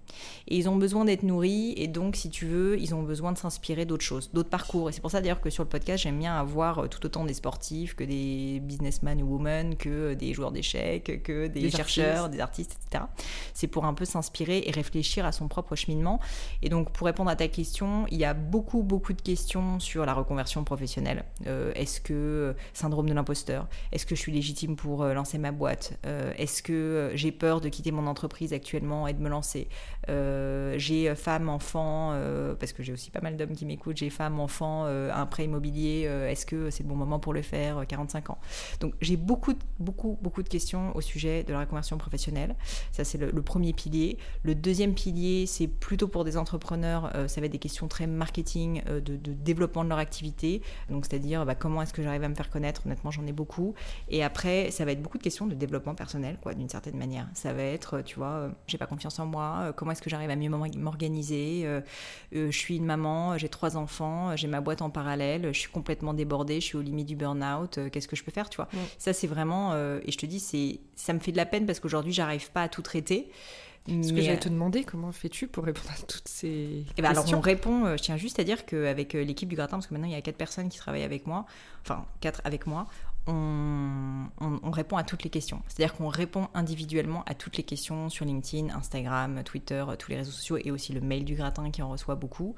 Et ils ont besoin d'être nourris, et donc, si tu veux, ils ont besoin de s'inspirer d'autres choses, d'autres parcours. Et c'est pour ça d'ailleurs que sur le podcast, j'aime bien avoir euh, tout autant des sportifs que des businessmen ou women, que des joueurs d'échecs, que des, chercheurs, des artistes, etc. C'est pour un peu s'inspirer et réfléchir à son propre cheminement. Et donc, pour répondre à ta question, il y a beaucoup, beaucoup de questions sur la reconversion professionnelle. Euh, est-ce que euh, syndrome de l'imposteur? Est-ce que je suis légitime pour lancer ma boîte? Est-ce que j'ai peur de quitter mon entreprise actuellement et de me lancer euh, j'ai femme, enfant, euh, parce que j'ai aussi pas mal d'hommes qui m'écoutent, j'ai femme, enfant, euh, un prêt immobilier, est-ce que c'est le bon moment pour le faire, 45 ans? Donc j'ai beaucoup, beaucoup, beaucoup de questions au sujet de la reconversion professionnelle. Ça, c'est le, premier pilier. Le deuxième pilier, c'est plutôt pour des entrepreneurs, ça va être des questions très marketing, de, développement de leur activité. Donc, c'est-à-dire, bah, comment est-ce que j'arrive à me faire connaître? Honnêtement, j'en ai beaucoup. Et après, ça va être beaucoup de questions de développement personnel, quoi, d'une certaine manière. Ça va être, tu vois, j'ai pas confiance en moi, comment est-ce que j'arrive à mieux m'organiser euh, euh, Je suis une maman, j'ai trois enfants, j'ai ma boîte en parallèle, je suis complètement débordée, je suis au limite du burn-out. Euh, qu'est-ce que je peux faire, tu vois Ça, c'est vraiment, et je te dis, c'est, ça me fait de la peine parce qu'aujourd'hui, j'arrive pas à tout traiter. Ce que j'allais te demander, comment fais-tu pour répondre à toutes ces eh ben Alors on répond, je tiens juste à dire qu'avec l'équipe du gratin, parce que maintenant il y a quatre personnes qui travaillent avec moi, enfin quatre avec moi, on, répond à toutes les questions. C'est-à-dire qu'on répond individuellement à toutes les questions sur LinkedIn, Instagram, Twitter, tous les réseaux sociaux et aussi le mail du gratin qui en reçoit beaucoup.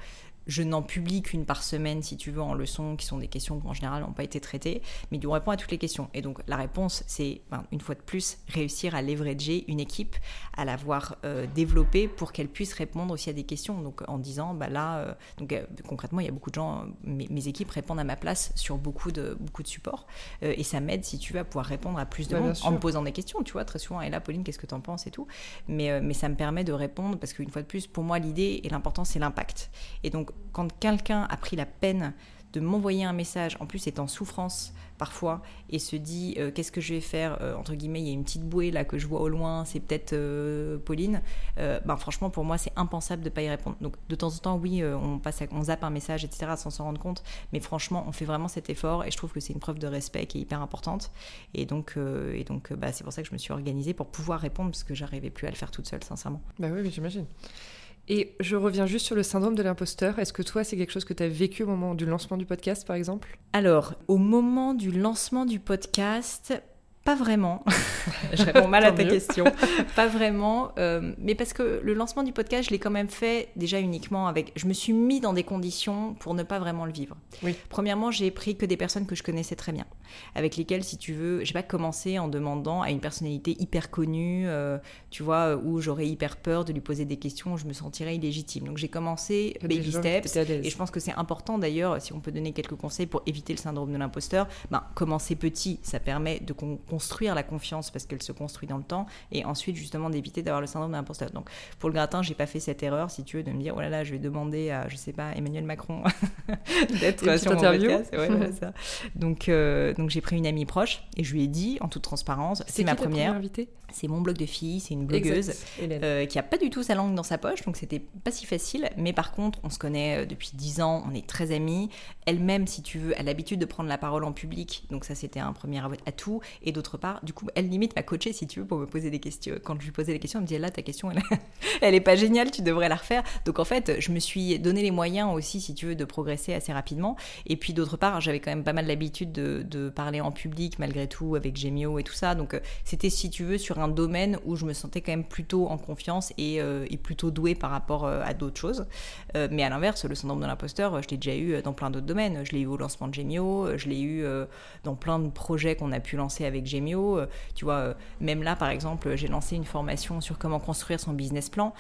Je n'en publie qu'une par semaine, si tu veux, en leçon, qui sont des questions qui en général n'ont pas été traitées, mais du répond à toutes les questions. Et donc la réponse, c'est, ben, une fois de plus, réussir à leverager une équipe, à l'avoir euh, développée pour qu'elle puisse répondre aussi à des questions. Donc en disant, bah là, euh, donc, euh, concrètement, il y a beaucoup de gens, mes, mes, équipes répondent à ma place sur beaucoup de, beaucoup de supports, et ça m'aide, si tu veux, à pouvoir répondre à plus de monde en me posant des questions, tu vois, très souvent, et là, Pauline, qu'est-ce que tu en penses et tout. Mais, mais ça me permet de répondre, parce qu'une fois de plus, pour moi, l'idée et l'important, c'est l'impact. Et donc, quand quelqu'un a pris la peine de m'envoyer un message, en plus est en souffrance parfois, et se dit euh, qu'est-ce que je vais faire, euh, entre guillemets, il y a une petite bouée là que je vois au loin, c'est peut-être euh, Pauline, ben, franchement pour moi c'est impensable de ne pas y répondre. Donc de temps en temps oui, on, passe on zappe un message, etc., sans s'en rendre compte, mais franchement on fait vraiment cet effort, et je trouve que c'est une preuve de respect qui est hyper importante, et donc, et donc bah, c'est pour ça que je me suis organisée pour pouvoir répondre, parce que j'arrivais plus à le faire toute seule, sincèrement. Bah oui, j'imagine. Et je reviens juste sur le syndrome de l'imposteur. Est-ce que toi, c'est quelque chose que tu as vécu au moment du lancement du podcast, par exemple? Alors, au moment du lancement du podcast, pas vraiment. *laughs* je réponds mal à ta question. *laughs* Pas vraiment. Euh, mais parce que le lancement du podcast, je l'ai quand même fait déjà uniquement avec. Je me suis mis dans des conditions pour ne pas vraiment le vivre. Oui. Premièrement, j'ai pris que des personnes que je connaissais très bien, avec lesquelles, si tu veux, j'ai pas commencé en demandant à une personnalité hyper connue, euh, tu vois, où j'aurais hyper peur de lui poser des questions, où je me sentirais illégitime. Donc j'ai commencé baby steps. Et je pense que c'est important d'ailleurs, si on peut donner quelques conseils pour éviter le syndrome de l'imposteur, ben, commencer petit, ça permet de construire la confiance parce qu'elle se construit dans le temps et ensuite justement d'éviter d'avoir le syndrome de l'imposteur. Donc pour le gratin, j'ai pas fait cette erreur si tu veux de me dire oh là là, je vais demander à je sais pas Emmanuel Macron *laughs* d'être sur mon podcast. Ouais, *laughs* ça. Donc euh, donc j'ai pris une amie proche et je lui ai dit en toute transparence, c'est ma première. C'est mon blog de fille, c'est une blogueuse euh, qui a pas du tout sa langue dans sa poche, donc c'était pas si facile. Mais par contre, on se connaît euh, depuis 10 ans, on est très amis. Elle-même, si tu veux, a l'habitude de prendre la parole en public, donc ça c'était un premier atout. Et d'autre part, du coup, elle limite m'a coachée, si tu veux, pour me poser des questions. Quand je lui posais des questions, elle me disait là, ta question, elle, *laughs* elle est pas géniale, tu devrais la refaire. Donc en fait, je me suis donné les moyens aussi, si tu veux, de progresser assez rapidement. Et puis d'autre part, j'avais quand même pas mal l'habitude de, parler en public, malgré tout, avec Gemio et tout ça. Donc euh, c'était, si tu veux, sur un domaine où je me sentais quand même plutôt en confiance et, euh, plutôt douée par rapport euh, à d'autres choses. mais à l'inverse, le syndrome de l'imposteur, je l'ai déjà eu dans plein d'autres domaines. Je l'ai eu au lancement de Gemio, je l'ai eu dans plein de projets qu'on a pu lancer avec Gemio. Tu vois, même là, par exemple, j'ai lancé une formation sur comment construire son business plan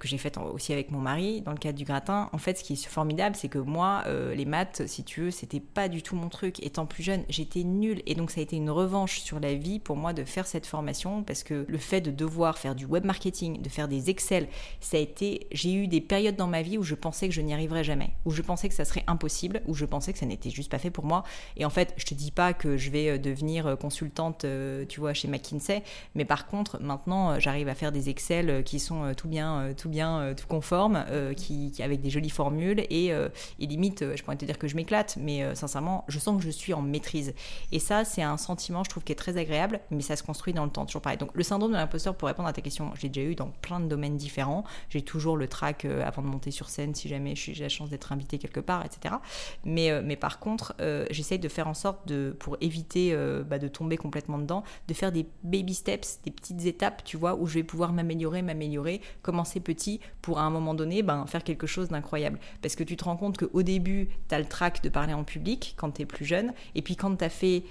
que j'ai faite aussi avec mon mari dans le cadre du gratin. En fait, ce qui est formidable, c'est que moi, euh, les maths, si tu veux, c'était pas du tout mon truc. Étant plus jeune, j'étais nulle. Et donc, ça a été une revanche sur la vie pour moi de faire cette formation parce que le fait de devoir faire du web marketing, de faire des Excel, ça a été. J'ai eu des périodes dans ma vie où je pensais que je n'y arriverais jamais, où je pensais que ça serait impossible, où je pensais que ça n'était juste pas fait pour moi. Et en fait, je te dis pas que je vais euh, devenir euh, consultante, tu vois, chez McKinsey, mais par contre, maintenant, j'arrive à faire des Excel qui sont tout bien, tout bien, euh, tout conforme, euh, qui, avec des jolies formules et, euh, et limite, je pourrais te dire que je m'éclate, mais sincèrement, je sens que je suis en maîtrise. Et ça, c'est un sentiment, je trouve, qui est très agréable, mais ça se construit dans le temps, toujours pareil. Donc, le syndrome de l'imposteur, pour répondre à ta question, j'ai déjà eu dans plein de domaines différents. J'ai toujours le trac avant de monter sur scène, si jamais j'ai la chance d'être invité quelque part, etc. Mais, mais par contre, j'essaye de faire en sorte de, pour éviter bah, de tomber complètement dedans, de faire des baby steps, des petites étapes, tu vois, où je vais pouvoir m'améliorer, m'améliorer, commencer petit pour à un moment donné ben, faire quelque chose d'incroyable. Parce que tu te rends compte qu'au début, tu as le trac de parler en public quand tu es plus jeune, et puis quand tu as fait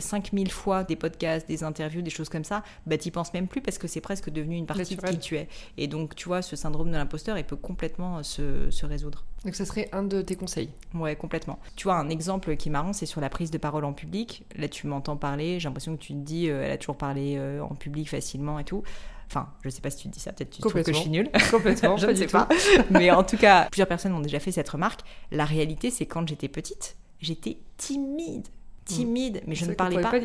5000 euh, fois des podcasts, des interviews, des choses comme ça, bah t'y penses même plus parce que c'est presque devenu une partie de qui tu es. Et donc, tu vois, ce syndrome de l'imposteur, il peut complètement euh, se, se, résoudre. Donc, ça serait un de tes conseils Ouais, complètement. Tu vois, un exemple qui est marrant, c'est sur la prise de parole en public. Là, tu m'entends parler, j'ai l'impression que tu te dis, euh, elle a toujours parlé en public facilement et tout. Enfin, je sais pas si tu dis ça, peut-être tu trouves que je suis nulle. *laughs* Complètement, *laughs* je ne sais pas. *laughs* Mais en tout cas, plusieurs personnes ont déjà fait cette remarque. La réalité, c'est quand j'étais petite, j'étais timide timide, mais je ne parlais pas. pas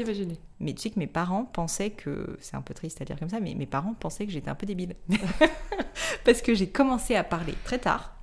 mais tu sais que mes parents pensaient que, c'est un peu triste à dire comme ça, mais mes parents pensaient que j'étais un peu débile. Parce que j'ai commencé à parler très tard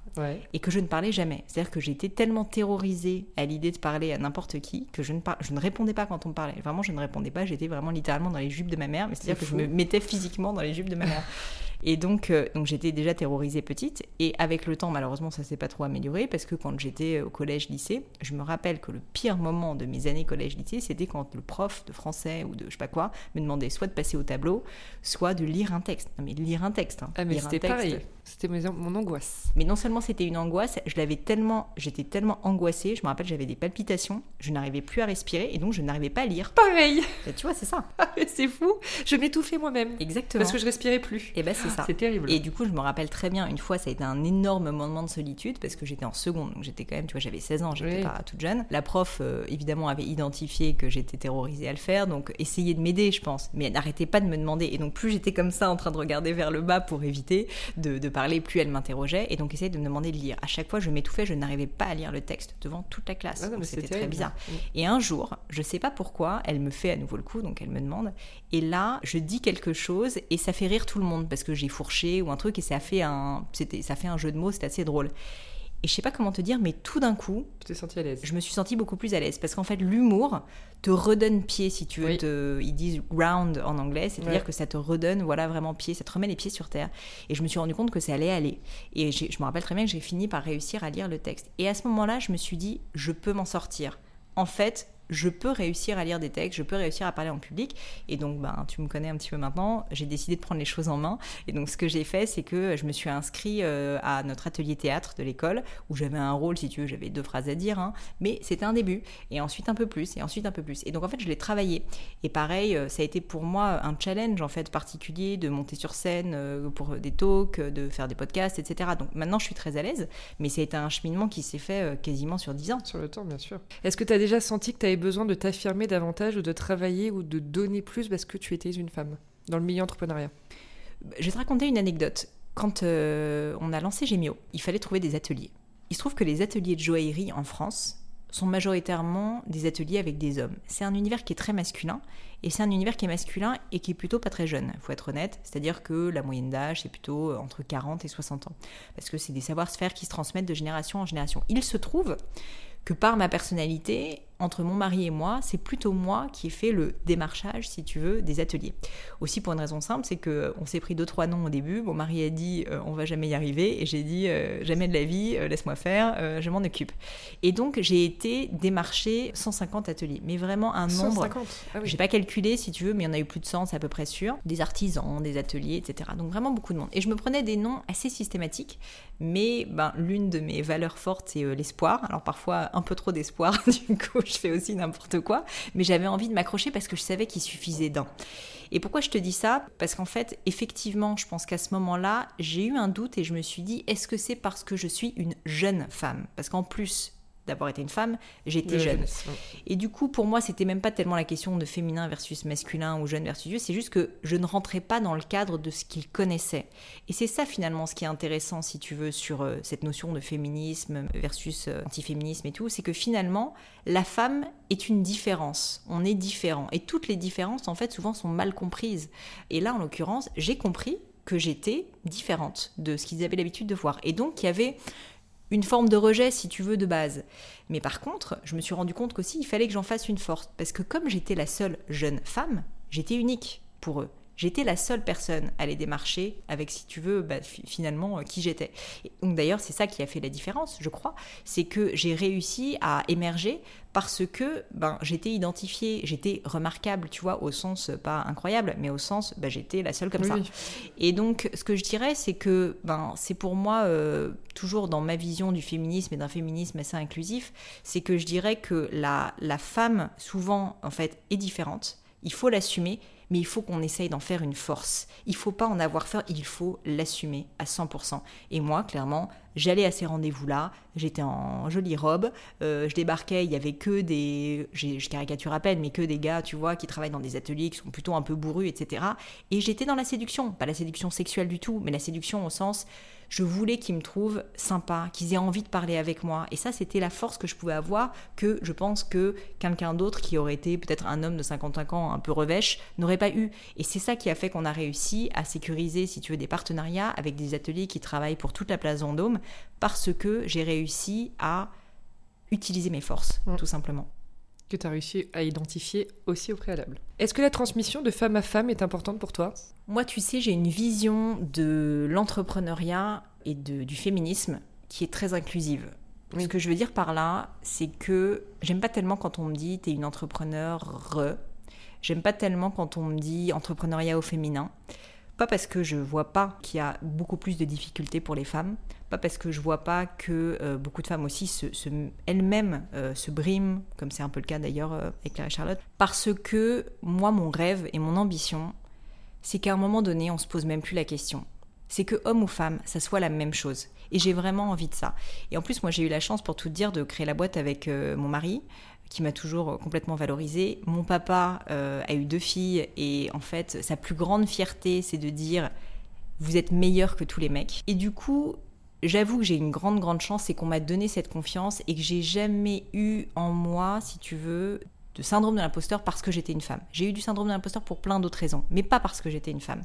et que je ne parlais jamais. C'est-à-dire que j'étais tellement terrorisée à l'idée de parler à n'importe qui que je ne, je ne répondais pas quand on me parlait. Vraiment, je ne répondais pas. J'étais vraiment littéralement dans les jupes de ma mère, mais c'est-à-dire que je me mettais physiquement dans les jupes de ma mère. *laughs* Et donc, euh, donc j'étais déjà terrorisée petite. Et avec le temps, malheureusement, ça s'est pas trop amélioré parce que quand j'étais au collège-lycée, je me rappelle que le pire moment de mes années collège-lycée, c'était quand le prof de français ou de je sais pas quoi me demandait soit de passer au tableau, soit de lire un texte. Non, mais lire un texte. Hein. Ah, mais c'était pareil. C'était mon angoisse. Mais non seulement c'était une angoisse, je l'avais tellement, j'étais tellement angoissée. Je me rappelle, j'avais des palpitations, je n'arrivais plus à respirer et donc je n'arrivais pas à lire. Pareil. tu vois, c'est ça. *laughs* c'est fou. Je m'étouffais moi-même. Exactement. Parce que je respirais plus. Et eh ben c'est ça. C'est terrible. Et du coup, je me rappelle très bien. Une fois, ça a été un énorme moment de solitude parce que j'étais en seconde, donc j'étais quand même, tu vois, j'avais 16 ans, j'étais pas toute jeune. La prof, euh, évidemment, avait identifié que j'étais terrorisée à le faire, donc essayait de m'aider, je pense, mais elle n'arrêtait pas de me demander. Et donc plus j'étais comme ça en train de regarder vers le bas pour éviter de, de parler, plus elle m'interrogeait et donc essayait de me demander de lire. À chaque fois, je m'étouffais, je n'arrivais pas à lire le texte devant toute la classe. Ah c'était très bizarre. Mm. Et un jour, je sais pas pourquoi, elle me fait à nouveau le coup, donc elle me demande. Et là, je dis quelque chose et ça fait rire tout le monde parce que j'ai fourché ou un truc et ça fait un, c'était, ça fait un jeu de mots, c'est assez drôle. Et je sais pas comment te dire, mais tout d'un coup, senti à l'aise. Je me suis sentie beaucoup plus à l'aise parce qu'en fait, l'humour te redonne pied, si tu veux. Te, ils disent ground en anglais, c'est-à-dire que ça te redonne, voilà, vraiment pied, ça te remet les pieds sur terre. Et je me suis rendu compte que ça allait aller. Et je me rappelle très bien que j'ai fini par réussir à lire le texte. Et à ce moment-là, je me suis dit, je peux m'en sortir. En fait, je peux réussir à lire des textes, je peux réussir à parler en public. Et donc, ben, tu me connais un petit peu maintenant, j'ai décidé de prendre les choses en main. Et donc, ce que j'ai fait, c'est que je me suis inscrit euh, à notre atelier théâtre de l'école, où j'avais un rôle, si tu veux, j'avais deux phrases à dire, hein. mais c'était un début. Et ensuite un peu plus, et ensuite un peu plus. Et donc, en fait, je l'ai travaillé. Et pareil, euh, ça a été pour moi un challenge, en fait, particulier, de monter sur scène euh, pour des talks, de faire des podcasts, etc. Donc, maintenant, je suis très à l'aise, mais ça a été un cheminement qui s'est fait quasiment sur dix ans. Sur le temps, bien sûr. Est-ce que tu as déjà senti que tu avais besoin de t'affirmer davantage ou de travailler ou de donner plus parce que tu étais une femme dans le milieu entrepreneuriat? Je vais te raconter une anecdote. Quand euh, on a lancé Gemio, il fallait trouver des ateliers. Il se trouve que les ateliers de joaillerie en France sont majoritairement des ateliers avec des hommes. C'est un univers qui est très masculin et c'est un univers qui est masculin et qui est plutôt pas très jeune, faut être honnête. C'est-à-dire que la moyenne d'âge, c'est plutôt entre 40 et 60 ans. Parce que c'est des savoir-faire qui se transmettent de génération en génération. Il se trouve que par ma personnalité, entre mon mari et moi, c'est plutôt moi qui ai fait le démarchage, si tu veux, des ateliers. Aussi pour une raison simple, c'est que on s'est pris deux trois noms au début. Mon mari a dit euh, on va jamais y arriver et j'ai dit euh, jamais de la vie, euh, laisse-moi faire, je m'en occupe. Et donc j'ai été démarcher 150 ateliers, mais vraiment un nombre. 150. Ah J'ai pas calculé si tu veux, mais il y en a eu plus de 100, c'est à peu près sûr. Des artisans, des ateliers, etc. Donc vraiment beaucoup de monde. Et je me prenais des noms assez systématiques, mais ben l'une de mes valeurs fortes c'est l'espoir. Alors parfois un peu trop d'espoir, *laughs* du coup je fais aussi n'importe quoi, mais j'avais envie de m'accrocher parce que je savais qu'il suffisait d'un. Et pourquoi je te dis ça? Parce qu'en fait, effectivement, je pense qu'à ce moment-là, j'ai eu un doute et je me suis dit, est-ce que c'est parce que je suis une jeune femme? Parce qu'en plus, d'avoir été une femme, j'étais jeune. Et du coup, pour moi, c'était même pas tellement la question de féminin versus masculin ou jeune versus vieux, c'est juste que je ne rentrais pas dans le cadre de ce qu'ils connaissaient. Et c'est ça finalement ce qui est intéressant, si tu veux, sur euh, cette notion de féminisme versus euh, antiféminisme et tout, c'est que finalement, la femme est une différence. On est différent. Et toutes les différences, en fait, souvent sont mal comprises. Et là, en l'occurrence, j'ai compris que j'étais différente de ce qu'ils avaient l'habitude de voir. Et donc, il y avait une forme de rejet, si tu veux, de base. Mais par contre, je me suis rendu compte qu'aussi, il fallait que j'en fasse une force. Parce que comme j'étais la seule jeune femme, j'étais unique pour eux. J'étais la seule personne à les démarcher avec, si tu veux, bah, finalement, euh, qui j'étais. Donc d'ailleurs, c'est ça qui a fait la différence, je crois. C'est que j'ai réussi à émerger parce que ben, j'étais identifiée, j'étais remarquable, tu vois, au sens euh, pas incroyable, mais au sens, ben, j'étais la seule comme ça. Et donc, ce que je dirais, c'est que ben, c'est pour moi, euh, toujours dans ma vision du féminisme et d'un féminisme assez inclusif, c'est que je dirais que la, la femme, souvent, en fait, est différente. Il faut l'assumer, mais il faut qu'on essaye d'en faire une force. Il faut pas en avoir peur, il faut l'assumer à 100%. Et moi, clairement, j'allais à ces rendez-vous-là, j'étais en jolie robe, euh, je débarquais, il y avait que des, je caricature à peine, mais que des gars, tu vois, qui travaillent dans des ateliers, qui sont plutôt un peu bourrus, etc. Et j'étais dans la séduction, pas la séduction sexuelle du tout, mais la séduction au sens, je voulais qu'ils me trouvent sympa, qu'ils aient envie de parler avec moi. Et ça, c'était la force que je pouvais avoir, que je pense que quelqu'un d'autre qui aurait été peut-être un homme de 55 ans un peu revêche n'aurait pas eu. Et c'est ça qui a fait qu'on a réussi à sécuriser, si tu veux, des partenariats avec des ateliers qui travaillent pour toute la place Vendôme, parce que j'ai réussi à utiliser mes forces, mmh. tout simplement. Que tu as réussi à identifier aussi au préalable. Est-ce que la transmission de femme à femme est importante pour toi? Moi, tu sais, j'ai une vision de l'entrepreneuriat et de, du féminisme qui est très inclusive. Ce que je veux dire par là, c'est que j'aime pas tellement quand on me dit t'es une entrepreneur. J'aime pas tellement quand on me dit entrepreneuriat au féminin. Pas parce que je vois pas qu'il y a beaucoup plus de difficultés pour les femmes, pas parce que je vois pas que euh, beaucoup de femmes aussi elles-mêmes euh, se briment, comme c'est un peu le cas d'ailleurs euh, avec Claire et Charlotte, parce que moi, mon rêve et mon ambition, c'est qu'à un moment donné, on se pose même plus la question. C'est que homme ou femme, ça soit la même chose. Et j'ai vraiment envie de ça. Et en plus, moi, j'ai eu la chance, pour tout dire, de créer la boîte avec mon mari qui m'a toujours complètement valorisée. Mon papa euh, a eu deux filles et en fait, sa plus grande fierté, c'est de dire vous êtes meilleur que tous les mecs. Et du coup, j'avoue que j'ai une grande, grande chance, c'est qu'on m'a donné cette confiance et que j'ai jamais eu en moi, si tu veux, de syndrome de l'imposteur parce que j'étais une femme. J'ai eu du syndrome de l'imposteur pour plein d'autres raisons, mais pas parce que j'étais une femme.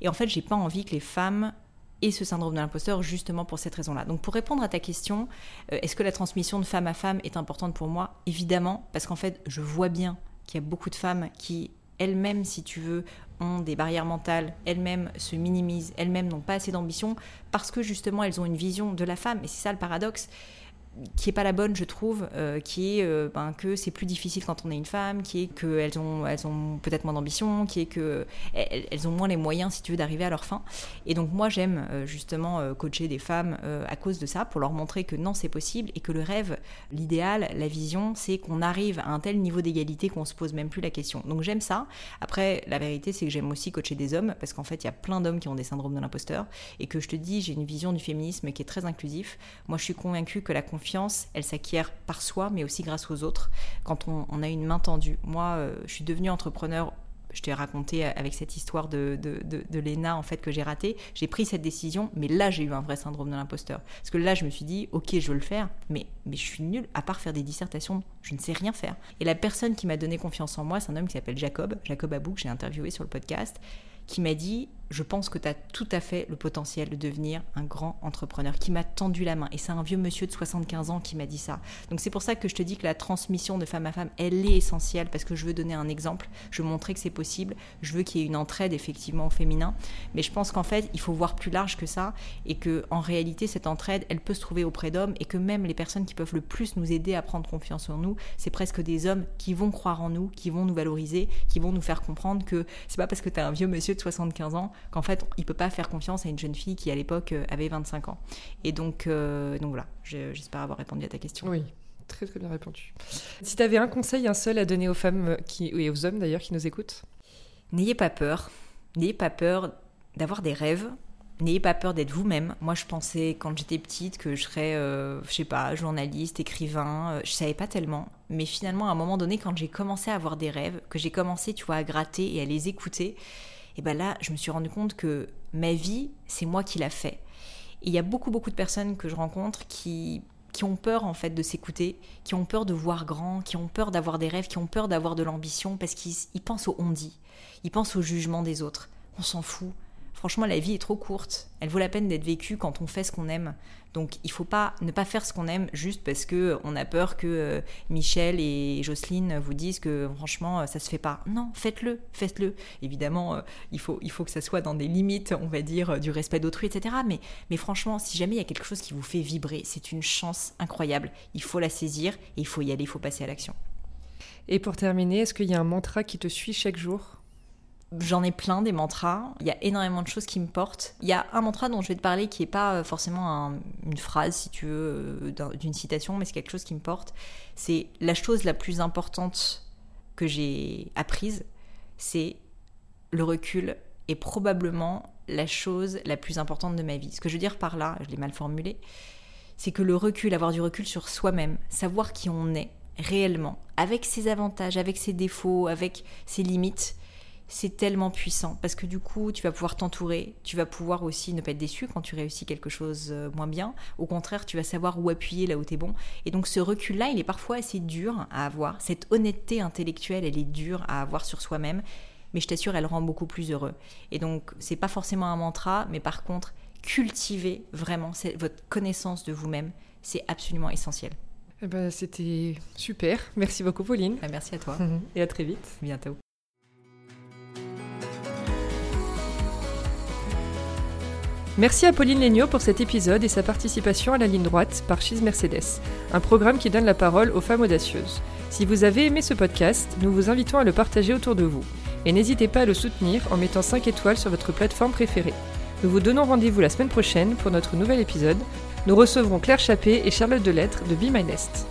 Et en fait, j'ai pas envie que les femmes et ce syndrome de l'imposteur justement pour cette raison-là. Donc pour répondre à ta question, euh, est-ce que la transmission de femme à femme est importante pour moi? Évidemment, parce qu'en fait, je vois bien qu'il y a beaucoup de femmes qui elles-mêmes, si tu veux, ont des barrières mentales, elles-mêmes se minimisent, elles-mêmes n'ont pas assez d'ambition, parce que justement elles ont une vision de la femme, et c'est ça le paradoxe, qui est pas la bonne, je trouve, euh, qui est euh, ben, que c'est plus difficile quand on est une femme, qui est qu'elles ont, elles ont peut-être moins d'ambition, qui est que elles, ont moins les moyens, si tu veux, d'arriver à leur fin. Et donc moi, j'aime euh, justement coacher des femmes à cause de ça, pour leur montrer que non, c'est possible et que le rêve, l'idéal, la vision, c'est qu'on arrive à un tel niveau d'égalité qu'on se pose même plus la question. Donc j'aime ça. Après, la vérité, c'est que j'aime aussi coacher des hommes, parce qu'en fait, il y a plein d'hommes qui ont des syndromes de l'imposteur, et que je te dis, j'ai une vision du féminisme qui est très inclusif. Moi, je suis convaincue que la confiance elle s'acquiert par soi, mais aussi grâce aux autres, quand on, a une main tendue. Moi, euh, je suis devenue entrepreneur je t'ai raconté avec cette histoire de, Léna en fait que j'ai raté, j'ai pris cette décision, mais là j'ai eu un vrai syndrome de l'imposteur. Parce que là je me suis dit, ok je veux le faire, mais, mais je suis nulle, à part faire des dissertations, je ne sais rien faire. Et la personne qui m'a donné confiance en moi, c'est un homme qui s'appelle Jacob, Jacob Abou, que j'ai interviewé sur le podcast, qui m'a dit je pense que tu as tout à fait le potentiel de devenir un grand entrepreneur, qui m'a tendu la main. Et c'est un vieux monsieur de 75 ans qui m'a dit ça. Donc c'est pour ça que je te dis que la transmission de femme à femme, elle est essentielle, parce que je veux donner un exemple, je veux montrer que c'est possible, je veux qu'il y ait une entraide effectivement au féminin. Mais je pense qu'en fait, il faut voir plus large que ça, et que en réalité, cette entraide, elle peut se trouver auprès d'hommes, et que même les personnes qui peuvent le plus nous aider à prendre confiance en nous, c'est presque des hommes qui vont croire en nous, qui vont nous valoriser, qui vont nous faire comprendre que c'est pas parce que tu es un vieux monsieur de 75 ans qu'en fait, il peut pas faire confiance à une jeune fille qui, à l'époque, euh, avait 25 ans. Et donc, euh, donc voilà, j'espère avoir répondu à ta question. Oui. Très très bien répondu. Si tu avais un conseil, un seul à donner aux femmes euh, qui, et aux hommes d'ailleurs qui nous écoutent? N'ayez pas peur. N'ayez pas peur d'avoir des rêves. N'ayez pas peur d'être vous-même. Moi, je pensais quand j'étais petite que je serais, je sais pas, journaliste, écrivain. je savais pas tellement. Mais finalement, à un moment donné, quand j'ai commencé à avoir des rêves, que j'ai commencé, tu vois, à gratter et à les écouter, et bien là, je me suis rendu compte que ma vie, c'est moi qui l'a fait. Et il y a beaucoup, beaucoup de personnes que je rencontre qui, qui ont peur en fait de s'écouter, qui ont peur de voir grand, qui ont peur d'avoir des rêves, qui ont peur d'avoir de l'ambition parce qu'ils pensent au on-dit, ils pensent au jugement des autres. On s'en fout. Franchement, la vie est trop courte. Elle vaut la peine d'être vécue quand on fait ce qu'on aime. Donc, il faut pas ne pas faire ce qu'on aime juste parce que on a peur que euh, Michel et Jocelyne vous disent que franchement ça se fait pas. Non, faites-le, faites-le. Évidemment, euh, il faut il faut que ça soit dans des limites, on va dire, du respect d'autrui, etc. Mais mais franchement, si jamais il y a quelque chose qui vous fait vibrer, c'est une chance incroyable. Il faut la saisir et il faut y aller, il faut passer à l'action. Et pour terminer, est-ce qu'il y a un mantra qui te suit chaque jour? J'en ai plein des mantras. Il y a énormément de choses qui me portent. Il y a un mantra dont je vais te parler qui n'est pas euh, forcément une phrase, si tu veux, euh, d'une citation, mais c'est quelque chose qui me porte. C'est la chose la plus importante que j'ai apprise, c'est le recul est probablement la chose la plus importante de ma vie. Ce que je veux dire par là, je l'ai mal formulé, c'est que le recul, avoir du recul sur soi-même, savoir qui on est réellement, avec ses avantages, avec ses défauts, avec ses limites, c'est tellement puissant parce que du coup, tu vas pouvoir t'entourer, tu vas pouvoir aussi ne pas être déçu quand tu réussis quelque chose euh, moins bien. Au contraire, tu vas savoir où appuyer là où tu es bon. Et donc ce recul-là, il est parfois assez dur à avoir. Cette honnêteté intellectuelle, elle est dure à avoir sur soi-même, mais je t'assure, elle rend beaucoup plus heureux. Et donc, c'est pas forcément un mantra, mais par contre, cultiver vraiment votre connaissance de vous-même, c'est absolument essentiel. Eh ben, C'était super. Merci beaucoup, Pauline. Bah, merci à toi. *laughs* Et à très vite. Bientôt. Merci à Pauline Legnaud pour cet épisode et sa participation à la ligne droite par Chise Mercedes, un programme qui donne la parole aux femmes audacieuses. Si vous avez aimé ce podcast, nous vous invitons à le partager autour de vous. Et n'hésitez pas à le soutenir en mettant 5 étoiles sur votre plateforme préférée. Nous vous donnons rendez-vous la semaine prochaine pour notre nouvel épisode. Nous recevrons Claire Chappé et Charlotte Delettre de Be My Nest.